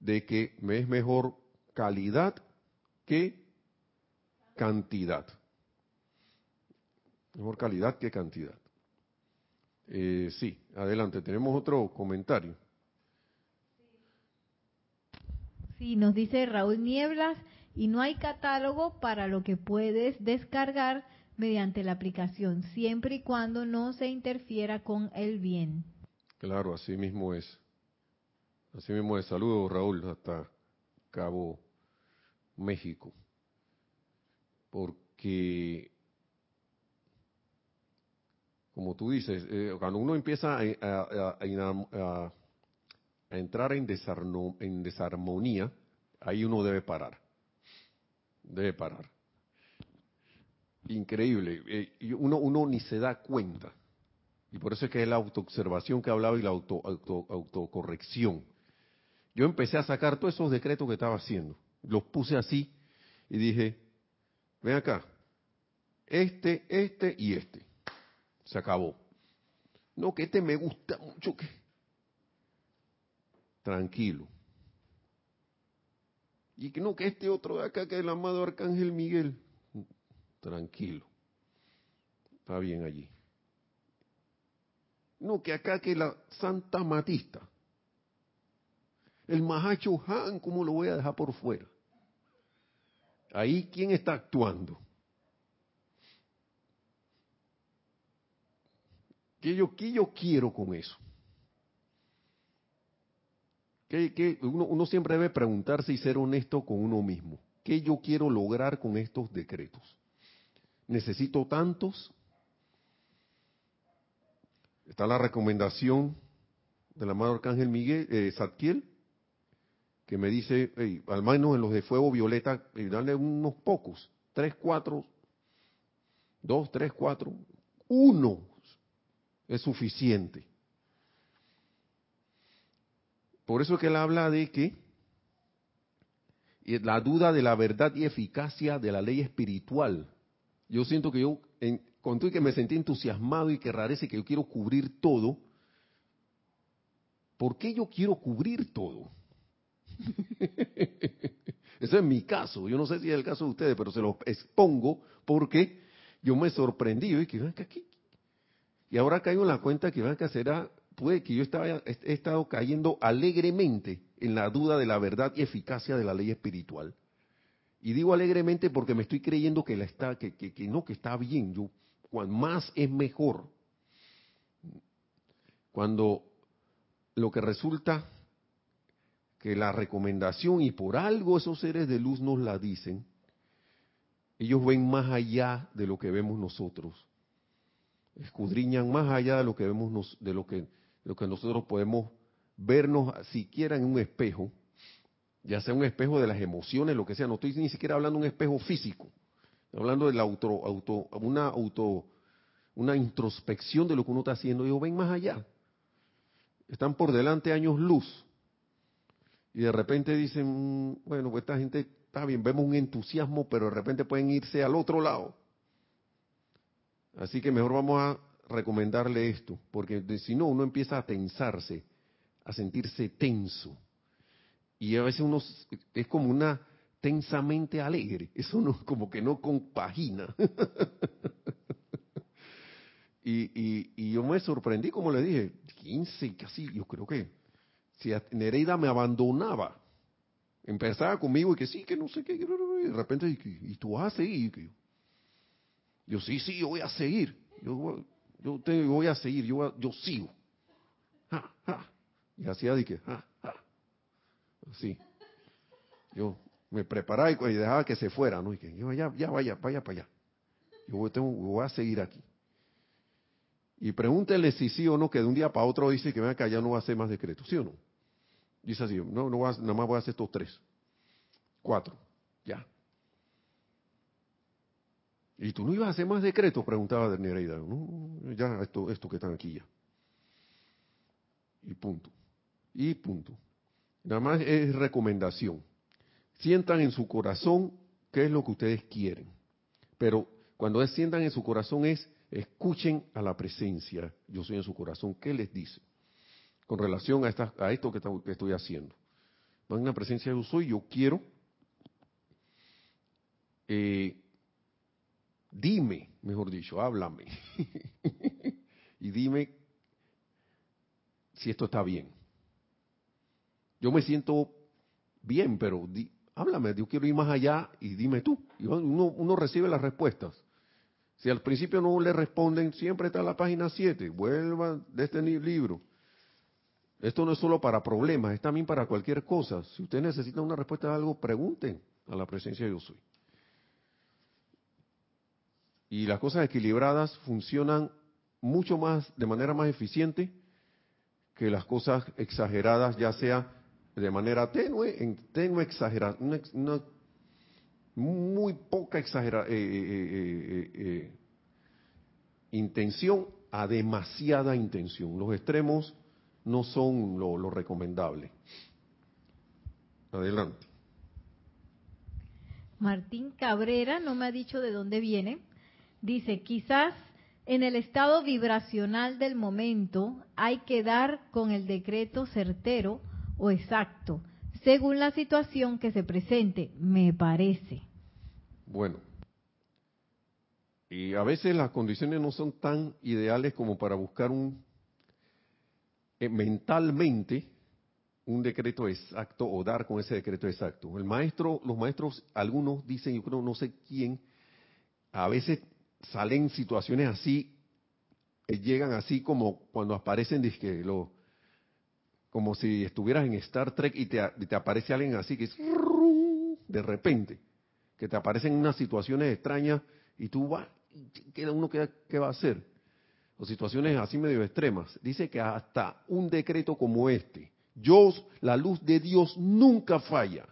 de que me es mejor calidad que cantidad. Mejor calidad que cantidad. Eh, sí, adelante, tenemos otro comentario. Sí, nos dice Raúl Nieblas, y no hay catálogo para lo que puedes descargar mediante la aplicación, siempre y cuando no se interfiera con el bien. Claro, así mismo es. Así mismo es. Saludos, Raúl, hasta Cabo México. Porque, como tú dices, eh, cuando uno empieza a, entrar en, en desarmonía, ahí uno debe parar. Debe parar. Increíble. Eh, uno, uno ni se da cuenta. Y por eso es que es la autoobservación que hablaba y la auto, autocorrección. Yo empecé a sacar todos esos decretos que estaba haciendo los puse así y dije, ven acá, este, este y este. Se acabó. No, que este me gusta mucho. que Tranquilo. Y que no, que este otro de acá, que el amado Arcángel Miguel. Tranquilo. Está bien allí. No, que acá que la Santa Matista. El Mahacho Han, ¿cómo lo voy a dejar por fuera? Ahí, ¿quién está actuando? ¿Qué yo, yo quiero con eso? ¿Qué, uno, uno siempre debe preguntarse y ser honesto con uno mismo. ¿Qué yo quiero lograr con estos decretos? ¿Necesito tantos? Está la recomendación del amado Arcángel Miguel, eh, que me dice, al menos en los de fuego violeta, y dale unos pocos, tres, cuatro, dos, tres, cuatro, uno es suficiente. Por eso es que él habla de que la duda de la verdad y eficacia de la ley espiritual. Yo siento que yo, en, con que me sentí entusiasmado y que rarece que yo quiero cubrir todo, ¿por qué yo quiero cubrir todo? Ese es mi caso. Yo no sé si es el caso de ustedes, pero se lo expongo porque yo me sorprendí y que. Y ahora caigo en la cuenta que van a será, puede que yo estaba, he estado cayendo alegremente en la duda de la verdad y eficacia de la ley espiritual. Y digo alegremente porque me estoy creyendo que la está, que, que, no, que está bien. Yo, más es mejor. Cuando lo que resulta que la recomendación, y por algo esos seres de luz nos la dicen, ellos ven más allá de lo que vemos nosotros. Escudriñan más allá de lo que vemos de lo que, lo que nosotros podemos vernos siquiera en un espejo, ya sea un espejo de las emociones, lo que sea, no estoy ni siquiera hablando de un espejo físico, estoy hablando de la auto, auto, una auto, una introspección de lo que uno está haciendo, ellos ven más allá. Están por delante años luz. Y de repente dicen, mm, bueno, pues esta gente está bien, vemos un entusiasmo, pero de repente pueden irse al otro lado. Así que mejor vamos a recomendarle esto, porque si no, uno empieza a tensarse a sentirse tenso. Y a veces uno es como una tensamente alegre. Eso no, como que no compagina. y, y, yo me sorprendí, como le dije, 15, casi, yo creo que si Nereida me abandonaba, empezaba conmigo y que sí, que no sé qué, y de repente, y, tú vas a seguir. Yo, sí, sí, yo voy a seguir. Yo, yo, voy a seguir, yo, yo sigo. Ja, ja. Y hacía de que, ah. Así. Yo me preparaba y, dejaba que se fuera, ¿no? Y que yo, ya, ya, vaya, vaya para allá. Yo voy, a seguir aquí. Y pregúntele si sí o no, que de un día para otro dice que venga ya no va a hacer más decretos, ¿sí o no? Dice así, no, no nada más voy a hacer estos tres. Cuatro, ya. ¿Y tú no ibas a hacer más decretos? Preguntaba de Nereida. Ya, esto, esto que están aquí ya. Y punto y punto. Nada más es recomendación. Sientan en su corazón qué es lo que ustedes quieren. Pero cuando sientan en su corazón es, escuchen a la presencia, yo soy en su corazón, ¿qué les dice? Con relación a, esta, a esto que, estoy haciendo. Van una presencia yo soy, yo quiero. Eh, dime, mejor dicho, háblame. y dime si esto está bien yo me siento bien, pero háblame, yo quiero ir más allá y dime tú. Y uno, recibe las respuestas. Si al principio no le responden, siempre está la página 7, vuelvan de este libro. Esto no es solo para problemas, es también para cualquier cosa. Si usted necesita una respuesta a algo, pregunten a la presencia de yo soy. Y las cosas equilibradas funcionan mucho más, de manera más eficiente que las cosas exageradas, ya sea de manera tenue, en tenue exagerada, muy poca exagera, eh, eh, eh, intención a demasiada intención. Los extremos no son lo recomendable. Adelante. Martín Cabrera no me ha dicho de dónde viene. Dice, quizás en el estado vibracional del momento hay que dar con el decreto certero o exacto, según la situación que se presente, me parece. Bueno, y a veces las condiciones no son tan ideales como para buscar un eh, mentalmente un decreto exacto o dar con ese decreto exacto. El maestro, los maestros, algunos dicen, yo creo, no sé quién, a veces salen situaciones así, eh, llegan así como cuando aparecen dizque, los como si estuvieras en Star Trek y te, aparece alguien así que es de repente, que te aparecen unas situaciones extrañas y tú vas, queda uno qué va a hacer. O situaciones así medio extremas. Dice que hasta un decreto como este, Dios, la luz de Dios nunca falla.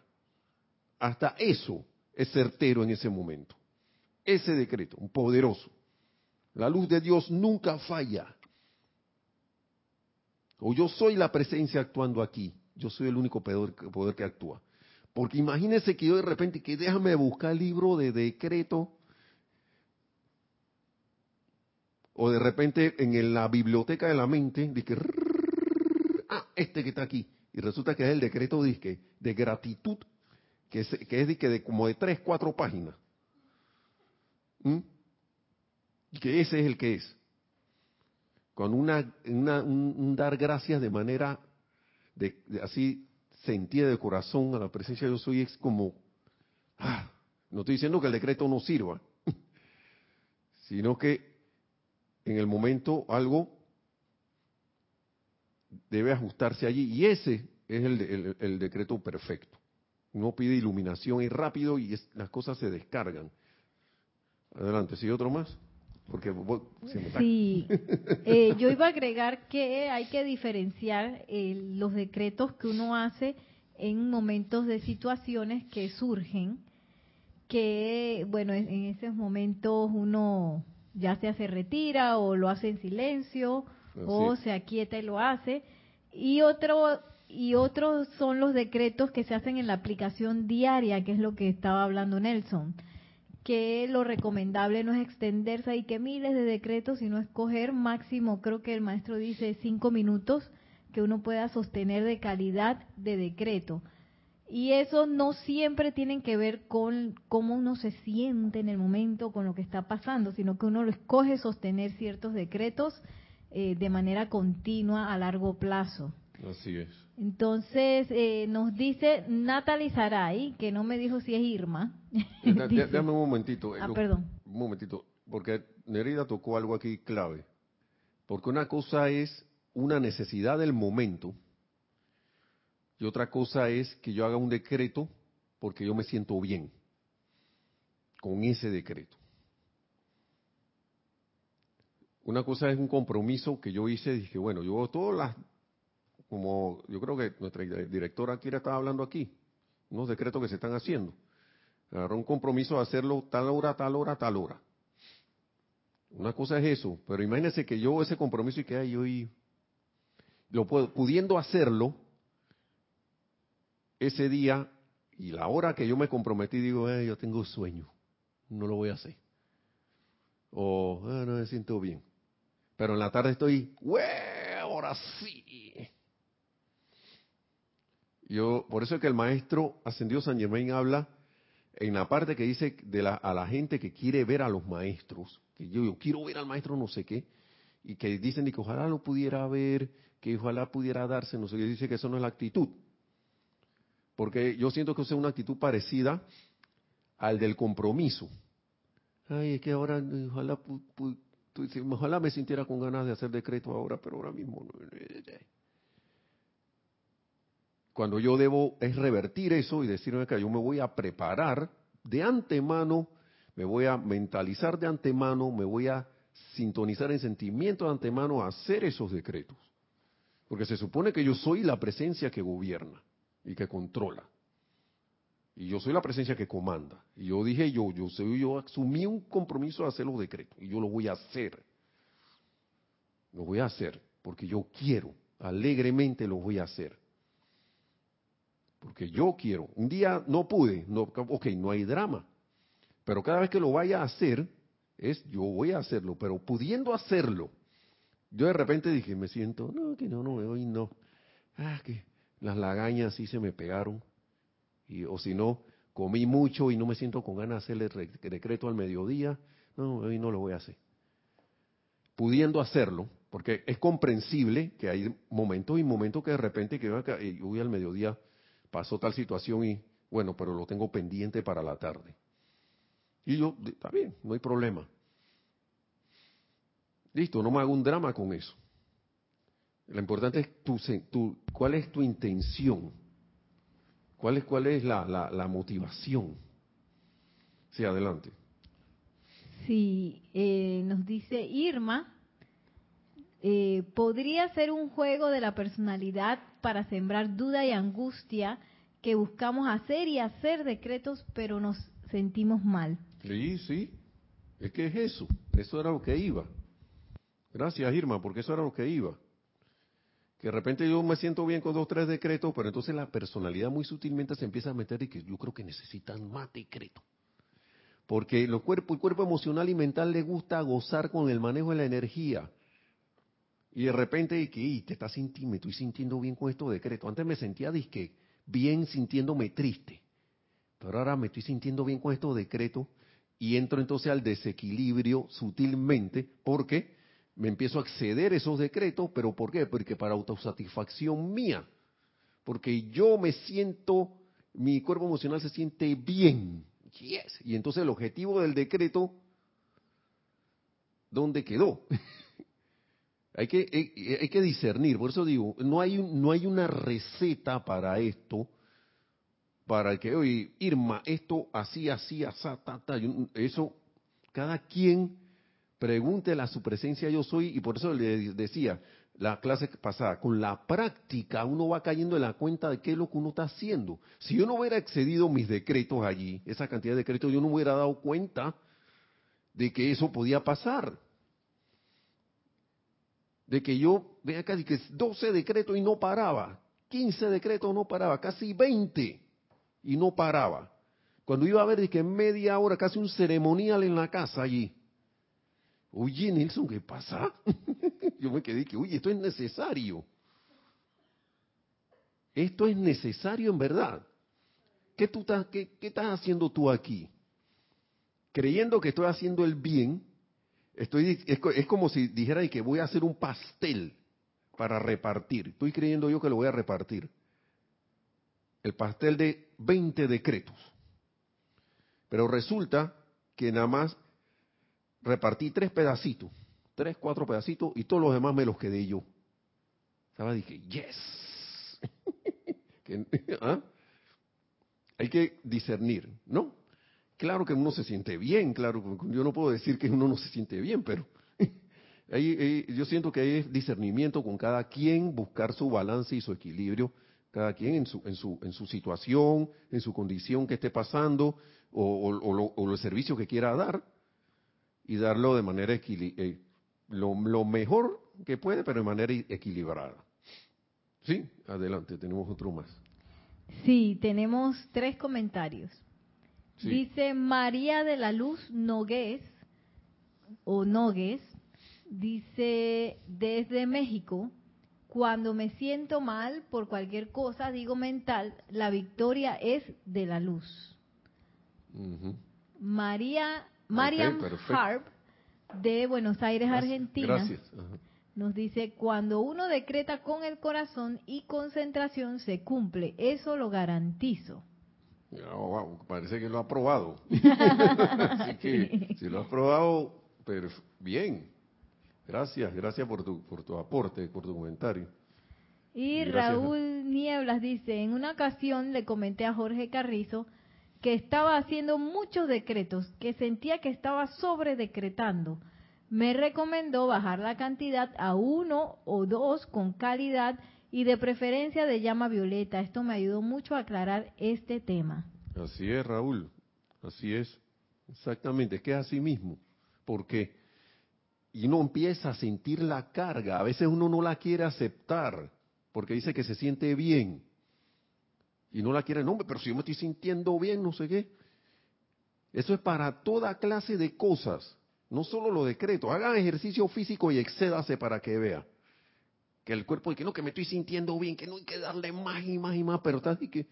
Hasta eso es certero en ese momento. Ese decreto, un poderoso. La luz de Dios nunca falla. O yo soy la presencia actuando aquí. Yo soy el único poder, que actúa. Porque imagínense que yo de repente, que déjame buscar el libro de decreto, o de repente en la biblioteca de la mente, que ah, este que está aquí, y resulta que es el decreto de gratitud, que es, que de, como de tres, cuatro páginas. ¿Mm? Y que ese es el que es. Con una, un, dar gracias de manera de así sentía de corazón a la presencia de yo soy es como, ah, no estoy diciendo que el decreto no sirva, sino que en el momento algo debe ajustarse allí y ese es el, decreto perfecto. Uno pide iluminación y rápido y las cosas se descargan. Adelante, ¿sigue otro más? Porque sí, eh, yo iba a agregar que hay que diferenciar eh, los decretos que uno hace en momentos de situaciones que surgen, que bueno, en esos momentos uno ya sea se retira o lo hace en silencio o se aquieta y lo hace. Y otro y otros son los decretos que se hacen en la aplicación diaria, que es lo que estaba hablando Nelson que lo recomendable no es extenderse y que miles de decretos, sino escoger máximo, creo que el maestro dice cinco minutos que uno pueda sostener de calidad de decreto. Y eso no siempre tiene que ver con cómo uno se siente en el momento, con lo que está pasando, sino que uno lo escoge sostener ciertos decretos eh, de manera continua a largo plazo. Así es. Entonces eh, nos dice Natalie Saray, que no me dijo si es Irma. Dame un momentito. Eh, ah, perdón. Un momentito, porque Nerida tocó algo aquí clave. Porque una cosa es una necesidad del momento y otra cosa es que yo haga un decreto porque yo me siento bien con ese decreto. Una cosa es un compromiso que yo hice, dije, bueno, yo todas las como yo creo que nuestra directora quiere estar hablando aquí, unos decretos que se están haciendo. Agarró un compromiso de hacerlo tal hora, tal hora, tal hora. Una cosa es eso, pero imagínense que yo ese compromiso y que hay hoy, lo puedo, pudiendo hacerlo ese día y la hora que yo me comprometí, digo, eh, yo tengo sueño, no lo voy a hacer. O, ah, no me siento bien. Pero en la tarde estoy, ahora sí, yo, por eso es que el maestro ascendido San Germain habla en la parte que dice de la, a la gente que quiere ver a los maestros, que yo, quiero ver al maestro no sé qué, y que dicen que ojalá lo pudiera ver, que ojalá pudiera darse, no sé qué, dice que eso no es la actitud. Porque yo siento que es una actitud parecida al del compromiso. Ay, es que ahora ojalá, ojalá me sintiera con ganas de hacer decreto ahora, pero ahora mismo no cuando yo debo es revertir eso y decirme que yo me voy a preparar de antemano, me voy a mentalizar de antemano, me voy a sintonizar en sentimiento de antemano a hacer esos decretos. Porque se supone que yo soy la presencia que gobierna y que controla. Y yo soy la presencia que comanda. Y yo dije yo, yo soy, yo asumí un compromiso de hacer los decretos. Y yo lo voy a hacer. Lo voy a hacer. Porque yo quiero. Alegremente lo voy a hacer porque yo quiero. Un día no pude, no, ok, no hay drama. Pero cada vez que lo vaya a hacer, es yo voy a hacerlo, pero pudiendo hacerlo. Yo de repente dije, me siento, no, que no, no, hoy no. Ah, que las lagañas sí se me pegaron. Y, o si no, comí mucho y no me siento con ganas de hacer el decreto al mediodía. No, hoy no lo voy a hacer. Pudiendo hacerlo, porque es comprensible que hay momentos y momentos que de repente que yo voy al mediodía pasó tal situación y bueno, pero lo tengo pendiente para la tarde. Y yo, está bien, no hay problema. Listo, no me hago un drama con eso. Lo importante es tu, tu, cuál es tu intención, cuál es, cuál es la, la, motivación. Sí, adelante. Sí, eh, nos dice Irma, eh, podría ser un juego de la personalidad para sembrar duda y angustia que buscamos hacer y hacer decretos, pero nos sentimos mal. Sí, sí, es que es eso. Eso era lo que iba. Gracias, Irma, porque eso era lo que iba. Que de repente yo me siento bien con dos, tres decretos, pero entonces la personalidad muy sutilmente se empieza a meter y que yo creo que necesitan más decretos. Porque el cuerpo, el cuerpo emocional y mental le gusta gozar con el manejo de la energía. Y de repente, que te estás sintiendo, me estoy sintiendo bien con estos decretos. Antes me sentía disque, bien sintiéndome triste. Pero ahora me estoy sintiendo bien con estos decretos y entro entonces al desequilibrio sutilmente porque me empiezo a acceder a esos decretos, pero ¿por qué? Porque para autosatisfacción mía. Porque yo me siento, mi cuerpo emocional se siente bien. Yes. Y entonces el objetivo del decreto, ¿dónde quedó? Hay, que, hay, hay, que discernir, por eso digo, no hay, no hay una receta para esto, para que, oye, Irma, esto así, así, así, ta, ta, eso, cada quien pregúntele a su presencia yo soy, y por eso le decía, la clase pasada, con la práctica uno va cayendo en la cuenta de qué es lo que uno está haciendo. Si yo no hubiera excedido mis decretos allí, esa cantidad de decretos, yo no hubiera dado cuenta de que eso podía pasar. De que yo, vea casi que 12 decretos y no paraba, 15 decretos no paraba, casi 20 y no paraba. Cuando iba a ver que media hora, casi un ceremonial en la casa allí. Oye, Nelson, ¿qué pasa? Yo me quedé que, oye, esto es necesario. Esto es necesario en verdad. ¿Qué, tú estás, qué, estás haciendo tú aquí? Creyendo que estoy haciendo el bien, estoy, es, como si dijera que voy a hacer un pastel para repartir. Estoy creyendo yo que lo voy a repartir el pastel de 20 decretos. Pero resulta que nada más repartí tres pedacitos, tres, cuatro pedacitos, y todos los demás me los quedé yo. Estaba dije, yes. ¿ah? Hay que discernir, ¿no? Claro que uno se siente bien, claro, yo no puedo decir que uno no se siente bien, pero yo siento que hay discernimiento con cada quien, buscar su balance y su equilibrio cada quien en su, en su, en su situación, en su condición que esté pasando, o, o, el servicio que quiera dar, y darlo de manera eh, lo, lo, mejor que puede, pero de manera equilibrada. Sí, adelante, tenemos otro más. Sí, tenemos tres comentarios. Dice María de la Luz Nogués, o Nogues, dice desde México, cuando me siento mal por cualquier cosa, digo mental, la victoria es de la luz. María, Mariam Harp, de Buenos Aires, Argentina, nos dice, cuando uno decreta con el corazón y concentración, se cumple. Eso lo garantizo. Oh, parece que lo ha probado. Así que si lo ha probado, pero bien. Gracias, gracias por tu, por tu aporte, por tu comentario. Y Raúl Nieblas dice, en una ocasión le comenté a Jorge Carrizo que estaba haciendo muchos decretos, que sentía que estaba sobre decretando. Me recomendó bajar la cantidad a uno o dos con calidad y de preferencia de llama violeta. Esto me ayudó mucho a aclarar este tema. Así es, Raúl. Así es. Exactamente. Es que es así mismo. ¿Por qué? y uno empieza a sentir la carga. A veces uno no la quiere aceptar porque dice que se siente bien y no la quiere, no, pero si yo me estoy sintiendo bien, no sé qué. Eso es para toda clase de cosas, no solo los decretos. Hagan ejercicio físico y excédase para que vea. Que el cuerpo, que no, que me estoy sintiendo bien, que no hay que darle más y más y más, pero estás y que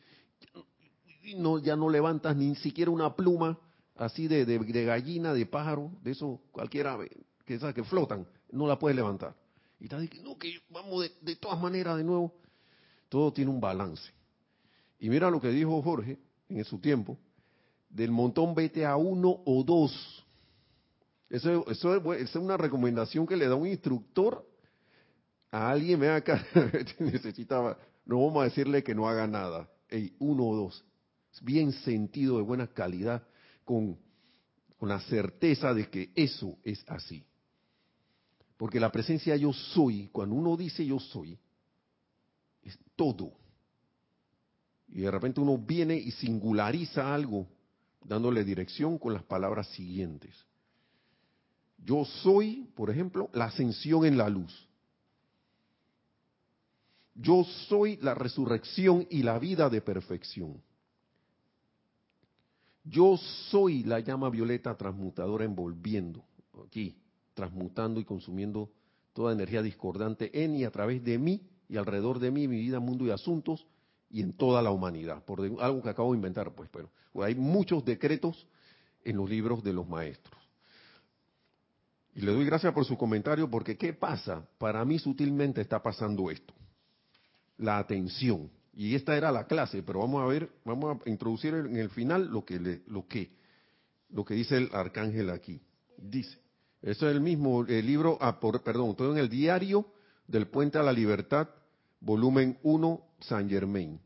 no, ya no levantas ni siquiera una pluma así de, de, gallina, de pájaro, de eso cualquiera que esas que flotan, no la puedes levantar. Y está diciendo, no, que vamos de, de todas maneras de nuevo. Todo tiene un balance. Y mira lo que dijo Jorge en su tiempo, del montón vete a uno o dos. Eso, eso, es, una recomendación que le da un instructor a alguien, vea acá, necesitaba, no vamos a decirle que no haga nada, Ey, uno o dos, bien sentido, de buena calidad, con, con la certeza de que eso es así. Porque la presencia yo soy, cuando uno dice yo soy, es todo. Y de repente uno viene y singulariza algo, dándole dirección con las palabras siguientes. Yo soy, por ejemplo, la ascensión en la luz. Yo soy la resurrección y la vida de perfección. Yo soy la llama violeta transmutadora envolviendo, aquí, transmutando y consumiendo toda energía discordante en y a través de mí y alrededor de mí, mi vida, mundo y asuntos, y en toda la humanidad, por algo que acabo de inventar, pues, pero hay muchos decretos en los libros de los maestros. Y le doy gracias por su comentario, porque ¿qué pasa? Para mí sutilmente está pasando esto. La atención. Y esta era la clase, pero vamos a ver, vamos a introducir en el final lo que, lo que, lo que dice el arcángel aquí. Dice, eso es el mismo el libro, ah, perdón, todo en el diario del Puente a la Libertad, volumen 1, San Germain.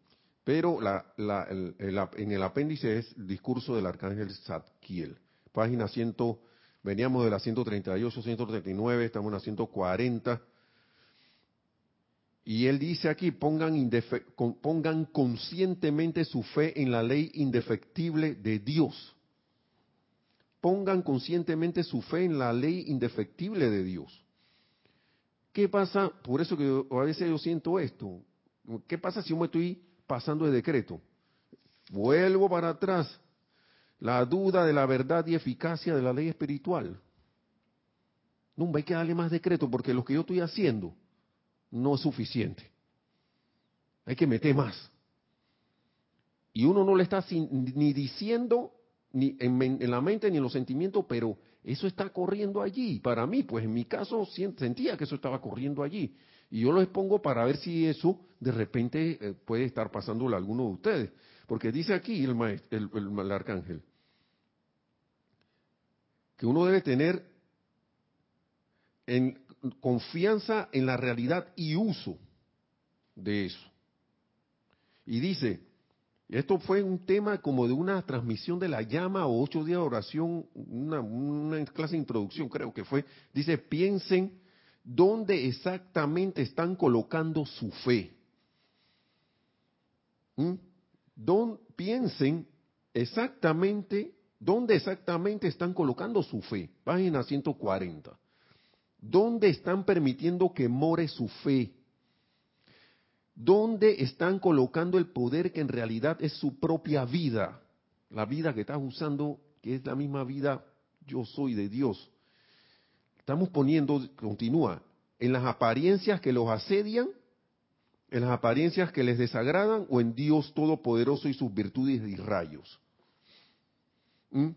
Pero en el apéndice es el discurso del arcángel Zadkiel. Página 100, veníamos de la 138, 139, estamos en la 140. Y él dice aquí, pongan, conscientemente su fe en la ley indefectible de Dios. Pongan conscientemente su fe en la ley indefectible de Dios. ¿Qué pasa? Por eso que a veces yo siento esto. ¿Qué pasa si yo me estoy pasando de decreto? Vuelvo para atrás. La duda de la verdad y eficacia de la ley espiritual. No, hay que darle más decreto porque lo que yo estoy haciendo no es suficiente. Hay que meter más. Y uno no le está ni diciendo ni en, la mente ni en los sentimientos, pero eso está corriendo allí. Para mí, pues en mi caso sentía que eso estaba corriendo allí. Y yo lo expongo para ver si eso de repente eh, puede estar pasándole a alguno de ustedes. Porque dice aquí el, maestro, el, arcángel que uno debe tener en confianza en la realidad y uso de eso. Y dice, esto fue un tema como de una transmisión de la llama o ocho días de oración, una, clase de introducción creo que fue. Dice, piensen dónde exactamente están colocando su fe. ¿Mm? piensen exactamente dónde exactamente están colocando su fe. Página 140. ¿Dónde están permitiendo que more su fe? ¿Dónde están colocando el poder que en realidad es su propia vida? La vida que estás usando, que es la misma vida yo soy de Dios. Estamos poniendo, continúa, en las apariencias que los asedian, en las apariencias que les desagradan o en Dios Todopoderoso y sus virtudes y rayos. ¿Mm?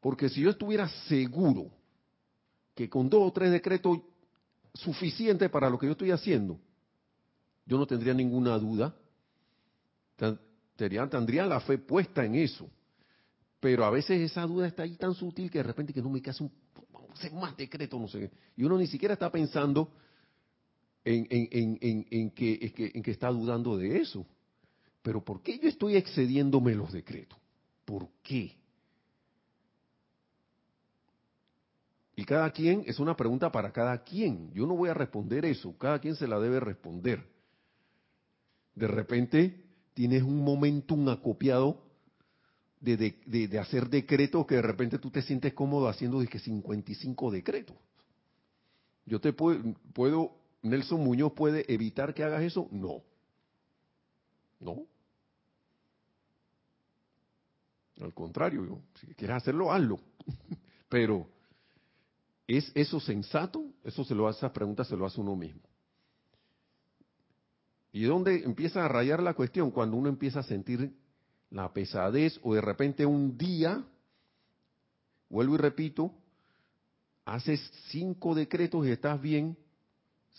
Porque si yo estuviera seguro que con dos o tres decretos suficientes para lo que yo estoy haciendo, yo no tendría ninguna duda, tendría, la fe puesta en eso. Pero a veces esa duda está ahí tan sutil que de repente que no me queda un hacer más decretos, no sé qué. Y uno ni siquiera está pensando en, en, que, en que está dudando de eso. Pero ¿por qué yo estoy excediéndome los decretos? ¿Por qué? Y cada quien, es una pregunta para cada quien. Yo no voy a responder eso, cada quien se la debe responder. De repente tienes un momentum acopiado de, hacer decretos que de repente tú te sientes cómodo haciendo de que 55 decretos. Yo te puedo, puedo, Nelson Muñoz puede evitar que hagas eso? No. No. Al contrario, si quieres hacerlo, hazlo. Pero, ¿es eso sensato? Eso se lo hace, esas preguntas se lo hace uno mismo. ¿Y dónde empieza a rayar la cuestión? Cuando uno empieza a sentir la pesadez o de repente un día, vuelvo y repito, haces cinco decretos y estás bien,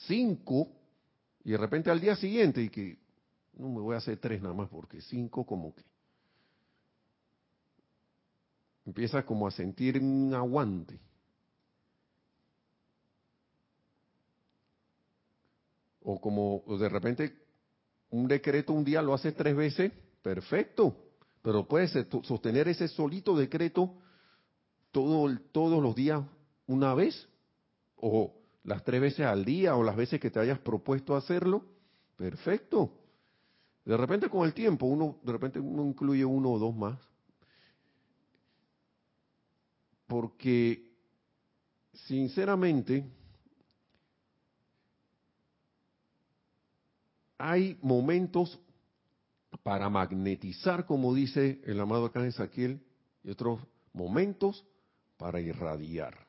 cinco, y de repente al día siguiente y que no me voy a hacer tres nada más porque cinco como que empiezas como a sentir un aguante. O como de repente un decreto un día lo haces tres veces Perfecto, pero puedes sostener ese solito decreto todo, todos los días una vez, o las tres veces al día, o las veces que te hayas propuesto hacerlo. Perfecto. De repente con el tiempo, uno, de repente uno incluye uno o dos más. Porque sinceramente, hay momentos para magnetizar, como dice el amado acá Saquiel, y otros momentos para irradiar.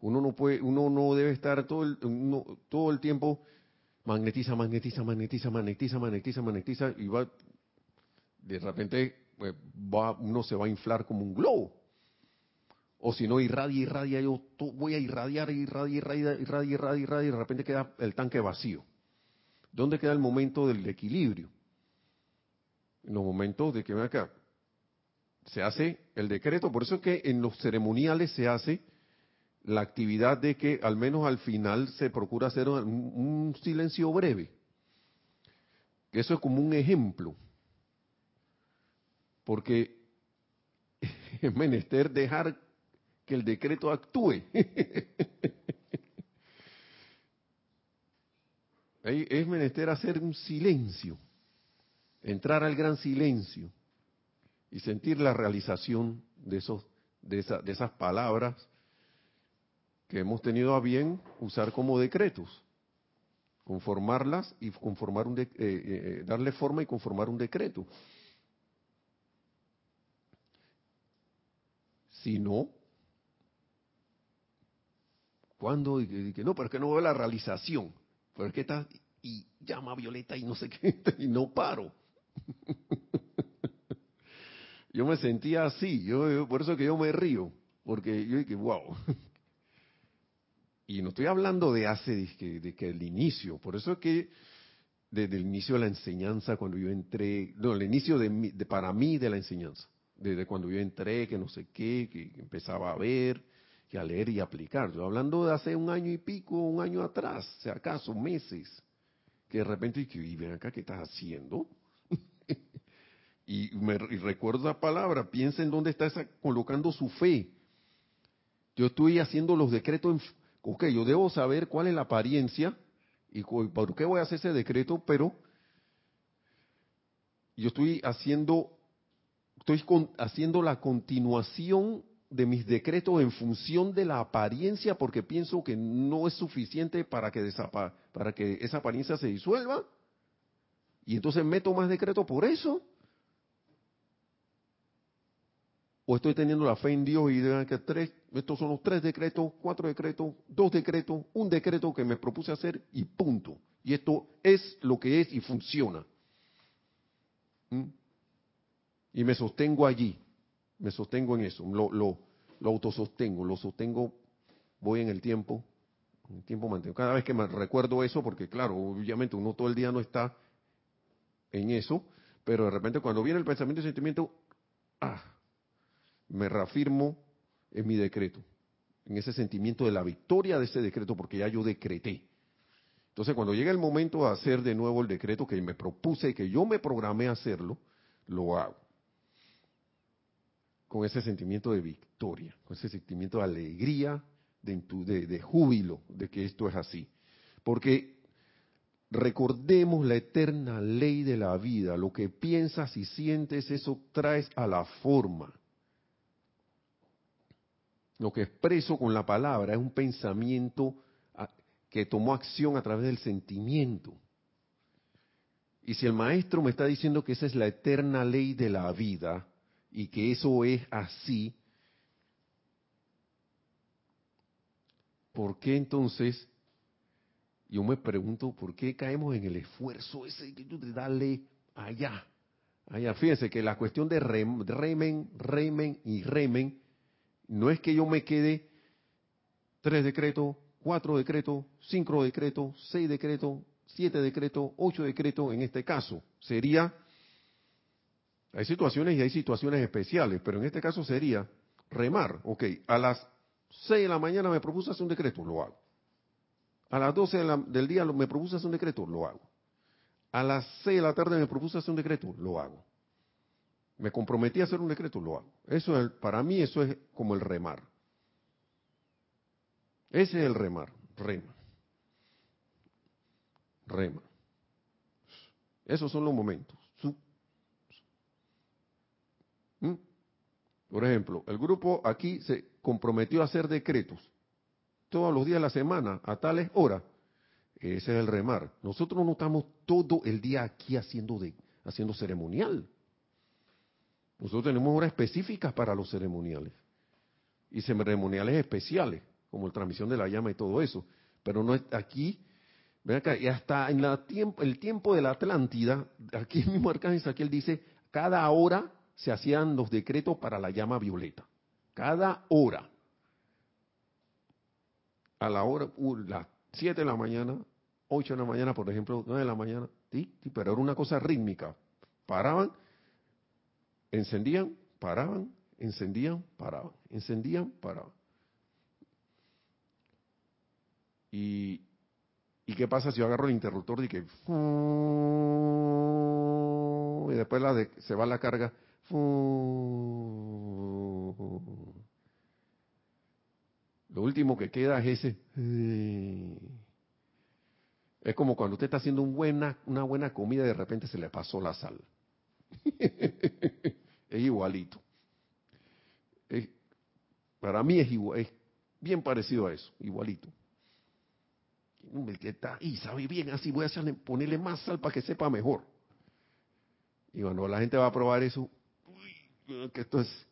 Uno no puede, uno no debe estar todo el, todo el tiempo magnetiza, magnetiza, magnetiza, magnetiza, magnetiza, magnetiza y va de repente pues, va, uno se va a inflar como un globo. O si no, irradia, irradia, yo voy a irradiar, irradia, irradia, irradia, irradia, irradia, y de repente queda el tanque vacío. ¿Dónde queda el momento del equilibrio? En los momentos de que ven acá, se hace el decreto, por eso es que en los ceremoniales se hace la actividad de que al menos al final se procura hacer un, silencio breve. Eso es como un ejemplo. Porque es menester dejar que el decreto actúe. es menester hacer un silencio, entrar al gran silencio y sentir la realización de, esos, de, de esas palabras que hemos tenido a bien usar como decretos, conformarlas y conformar un eh, eh, eh, darle forma y conformar un decreto. Si no, cuando que no, pero es que no veo la realización, pero es que está y llama a Violeta y no sé qué y no paro. yo me sentía así, yo por eso que yo me río, porque yo dije, wow, y no estoy hablando de hace, de que, el inicio, por eso es que desde el inicio de la enseñanza, cuando yo entré, no, el inicio de, para mí de la enseñanza, desde cuando yo entré, que no sé qué, que empezaba a ver, que a leer y aplicar. Yo hablando de hace un año y pico, un año atrás, si acaso, meses, que de repente, y ven acá, ¿qué estás haciendo? y, me, y recuerdo la palabra, piensa en dónde está colocando su fe. Yo estoy haciendo los decretos en ok, yo debo saber cuál es la apariencia y por qué voy a hacer ese decreto, pero yo estoy haciendo, estoy haciendo la continuación de mis decretos en función de la apariencia porque pienso que no es suficiente para que, para que esa apariencia se disuelva. Y entonces meto más decretos por eso o estoy teniendo la fe en Dios y digan que tres, estos son los tres decretos, cuatro decretos, dos decretos, un decreto que me propuse hacer y punto. Y esto es lo que es y funciona. ¿Mm? Y me sostengo allí, me sostengo en eso, lo, lo, lo autosostengo, lo sostengo, voy en el tiempo, en el tiempo mantengo. Cada vez que me recuerdo eso, porque claro, obviamente uno todo el día no está en eso, pero de repente cuando viene el pensamiento y el sentimiento, ah, me reafirmo en mi decreto, en ese sentimiento de la victoria de ese decreto, porque ya yo decreté. Entonces, cuando llega el momento de hacer de nuevo el decreto que me propuse, que yo me programé hacerlo, lo hago. Con ese sentimiento de victoria, con ese sentimiento de alegría, de, júbilo de que esto es así. Porque recordemos la eterna ley de la vida, lo que piensas y sientes, eso traes a la forma. Lo que expreso con la palabra es un pensamiento ah, que tomó acción a través del sentimiento. Y si el maestro me está diciendo que esa es la eterna ley de la vida y que eso es así, ¿por qué entonces, yo me pregunto, ¿por qué caemos en el esfuerzo ese de darle allá? Allá, fíjense que la cuestión de remen, remen y remen no es que yo me quede tres decretos, cuatro decretos, cinco decretos, seis decretos, siete decretos, ocho decretos en este caso. Sería, hay situaciones y hay situaciones especiales, pero en este caso sería remar. Ok, a las seis de la mañana me propuse hacer un decreto, lo hago. A las doce del día me propuse hacer un decreto, lo hago. A las seis de la tarde me propuse hacer un decreto, lo hago me comprometí a hacer un decreto, lo hago. Eso es, para mí eso es como el remar. Ese es el remar, rema. Rema. Esos son los momentos. ¿Mm? Por ejemplo, el grupo aquí se comprometió a hacer decretos todos los días de la semana, a tales horas, ese es el remar. Nosotros no estamos todo el día aquí haciendo, de, haciendo ceremonial. Nosotros tenemos horas específicas para los ceremoniales. Y ceremoniales especiales, como la transmisión de la llama y todo eso. Pero no es aquí, ven acá, y hasta en la tiempo, el tiempo de la Atlántida, aquí mismo Arcángel él dice, cada hora se hacían los decretos para la llama violeta. Cada hora. A la hora, uh, las 7 de la mañana, 8 de la mañana, por ejemplo, 9 de la mañana, sí, pero era una cosa rítmica. Paraban, encendían, paraban, encendían, paraban, encendían, paraban. Y, ¿Y qué pasa si yo agarro el interruptor y que... Y después la de, se va la carga. Lo último que queda es ese. Es como cuando usted está haciendo una buena comida y de repente se le pasó la sal. es igualito. para mí es, igual, es bien parecido a eso, igualito. Y sabe bien, así voy a hacerle, ponerle más sal para que sepa mejor. Y cuando la gente va a probar eso, que esto es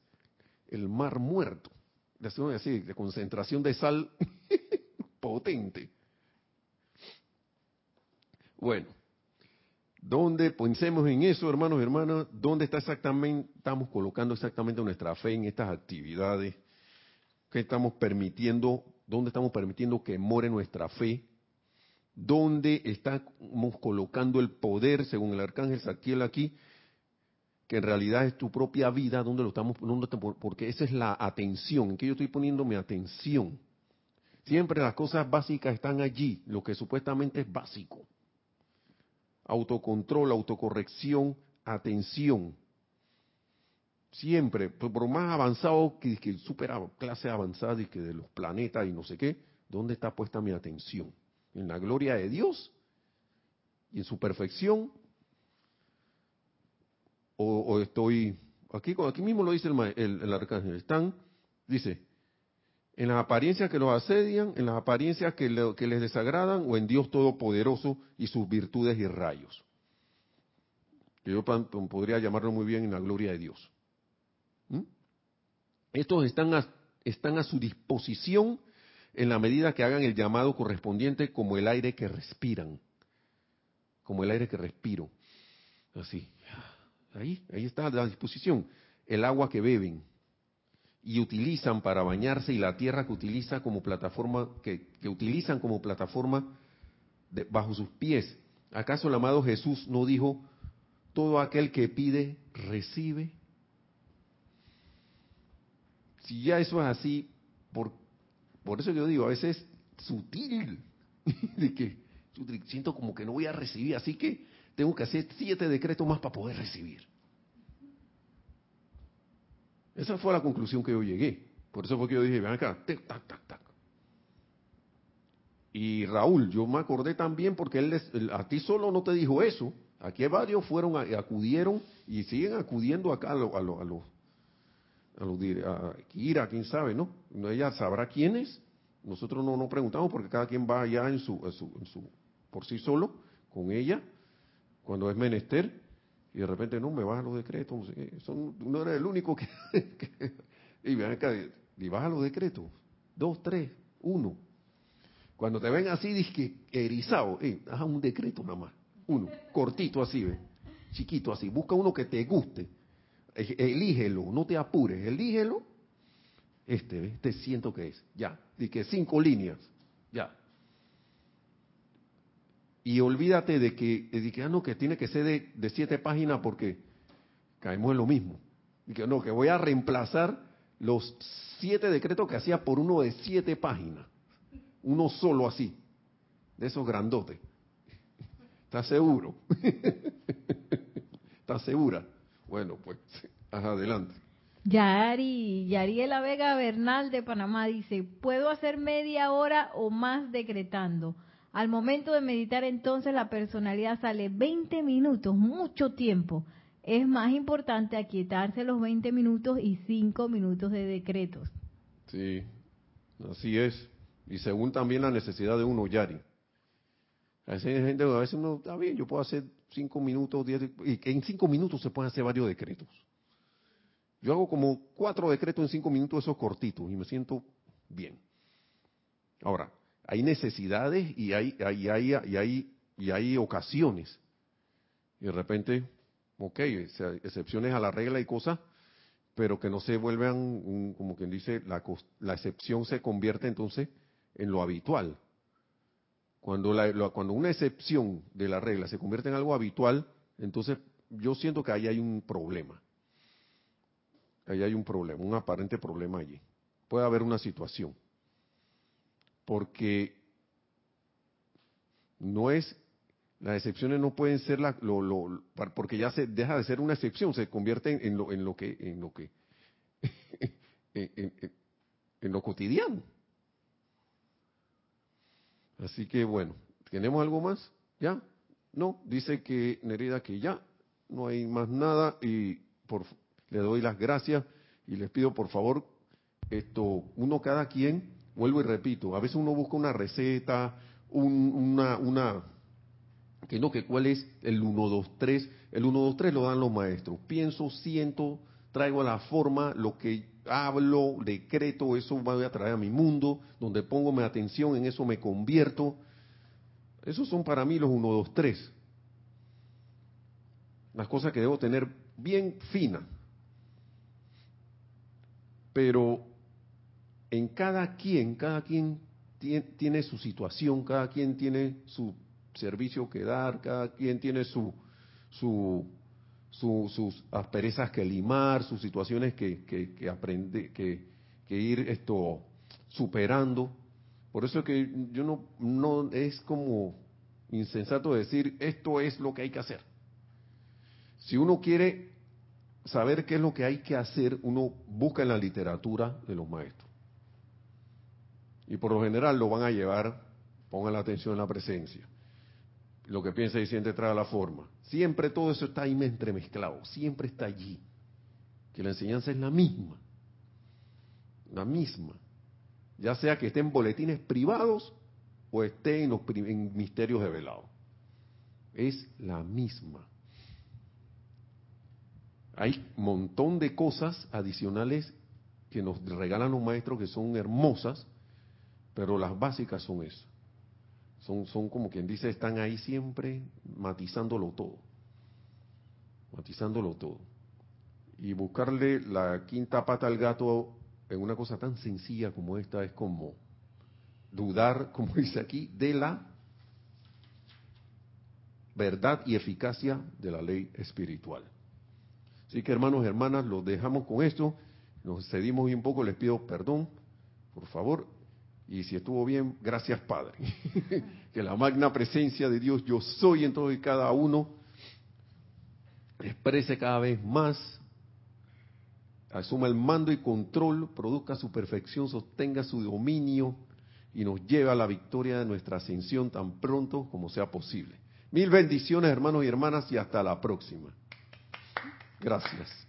el mar muerto, de, de concentración de sal potente. Bueno, ¿dónde pensemos en eso, hermanos y hermanas? ¿Dónde está exactamente, estamos colocando exactamente nuestra fe en estas actividades? ¿Qué estamos permitiendo? ¿Dónde estamos permitiendo que more nuestra fe? ¿Dónde estamos colocando el poder, según el arcángel Saquiel aquí, que en realidad es tu propia vida, donde lo estamos poniendo, porque esa es la atención, en que yo estoy poniendo mi atención. Siempre las cosas básicas están allí, lo que supuestamente es básico. Autocontrol, autocorrección, atención. Siempre, por más avanzado que, que super clase avanzada y que de los planetas y no sé qué, ¿dónde está puesta mi atención? ¿En la gloria de Dios? ¿Y en su perfección? O, estoy, aquí, aquí mismo lo dice el, el, arcángel, están, dice, en las apariencias que los asedian, en las apariencias que, que les desagradan, o en Dios Todopoderoso y sus virtudes y rayos. Yo podría llamarlo muy bien en la gloria de Dios. ¿Mm? Estos están a, están a su disposición en la medida que hagan el llamado correspondiente como el aire que respiran. Como el aire que respiro. Así. Ahí, ahí está a la disposición. El agua que beben y utilizan para bañarse y la tierra que utiliza como plataforma, que, utilizan como plataforma bajo sus pies. ¿Acaso el amado Jesús no dijo, todo aquel que pide, recibe? Si ya eso es así, por, por eso yo digo, a veces es sutil, de que siento como que no voy a recibir, así que tengo que hacer siete decretos más para poder recibir. Esa fue la conclusión que yo llegué. Por eso fue que yo dije, ven acá, tac, tac, tac. Y Raúl, yo me acordé también porque él, a ti solo no te dijo eso. Aquí varios fueron, acudieron y siguen acudiendo acá a los, a los, a los, a los, a Kira, quién sabe, ¿no? Ella sabrá quién es. Nosotros no nos preguntamos porque cada quien va allá en su, por sí solo, con ella cuando es menester, y de repente no, me bajan los decretos, no, sé Son, no era el único que... y ven acá, y baja los decretos, dos, tres, uno. Cuando te ven así, que erizado, eh, haz un decreto nada más, uno, cortito así, ¿ve? chiquito así, busca uno que te guste, elígelo, no te apures, elígelo, este, este siento que es, ya, y que cinco líneas, ya, y olvídate de que, de que, ah, no, que tiene que ser de, siete páginas porque caemos en lo mismo. Y que no, que voy a reemplazar los siete decretos que hacía por uno de siete páginas. Uno solo así, de esos grandotes. ¿Estás seguro? ¿Estás segura? Bueno, pues, adelante. Yari, Yariela Vega Bernal de Panamá dice, ¿puedo hacer media hora o más decretando? Al momento de meditar entonces la personalidad sale 20 minutos, mucho tiempo. Es más importante aquietarse los 20 minutos y 5 minutos de decretos. Sí, así es. Y según también la necesidad de uno, Yari. A veces, gente, a veces uno, está bien, yo puedo hacer cinco minutos, diez, y en cinco minutos se pueden hacer varios decretos. Yo hago como cuatro decretos en cinco minutos, esos cortitos, y me siento bien. Ahora, hay necesidades y hay, hay, hay, y hay, y hay ocasiones. Y de repente, ok, excepciones a la regla y cosas, pero que no se vuelvan, como quien dice, la, excepción se convierte entonces en lo habitual. Cuando, cuando una excepción de la regla se convierte en algo habitual, entonces yo siento que ahí hay un problema. Ahí hay un problema, un aparente problema allí. Puede haber una situación. Porque no es, las excepciones no pueden ser la, lo, porque ya se deja de ser una excepción, se convierte en lo, en lo que, en lo que, en, lo cotidiano. Así que bueno, ¿tenemos algo más? ¿Ya? No, dice que Nerida que ya, no hay más nada y por le doy las gracias y les pido por favor, esto, uno cada quien, vuelvo y repito, a veces uno busca una receta, una, una, que no, que cuál es el 1, 2, 3, el 1, 2, 3 lo dan los maestros, pienso, siento, traigo a la forma, lo que hablo, decreto, eso voy a traer a mi mundo, donde pongo mi atención, en eso me convierto. Esos son para mí los 1, 2, 3. Las cosas que debo tener bien finas pero en cada quien, cada quien tiene, su situación, cada quien tiene su servicio que dar, cada quien tiene su, su, sus asperezas que limar, sus situaciones que, ir superando. Por eso es que yo no es como insensato decir esto es lo que hay que hacer. Si uno quiere saber qué es lo que hay que hacer, uno busca en la literatura de los maestros. Y por lo general lo van a llevar, pongan la atención en la presencia. Lo que piensa y siente trae la forma. Siempre todo eso está ahí entremezclado, siempre está allí. Que la enseñanza es la misma. La misma. Ya sea que esté en boletines privados o esté en, los, en misterios velado. Es la misma. Hay un montón de cosas adicionales que nos regalan los maestros que son hermosas, pero las básicas son esas. Son, como quien dice, están ahí siempre matizándolo todo. Matizándolo todo. Y buscarle la quinta pata al gato en una cosa tan sencilla como esta es como dudar, como dice aquí, de la verdad y eficacia de la ley espiritual. Así que hermanos y hermanas, los dejamos con esto. Nos cedimos un poco, les pido perdón, por favor. Y si estuvo bien, gracias Padre. que la magna presencia de Dios, yo soy en todo y cada uno, exprese cada vez más, asuma el mando y control, produzca su perfección, sostenga su dominio y nos lleve a la victoria de nuestra ascensión tan pronto como sea posible. Mil bendiciones hermanos y hermanas y hasta la próxima. Gracias.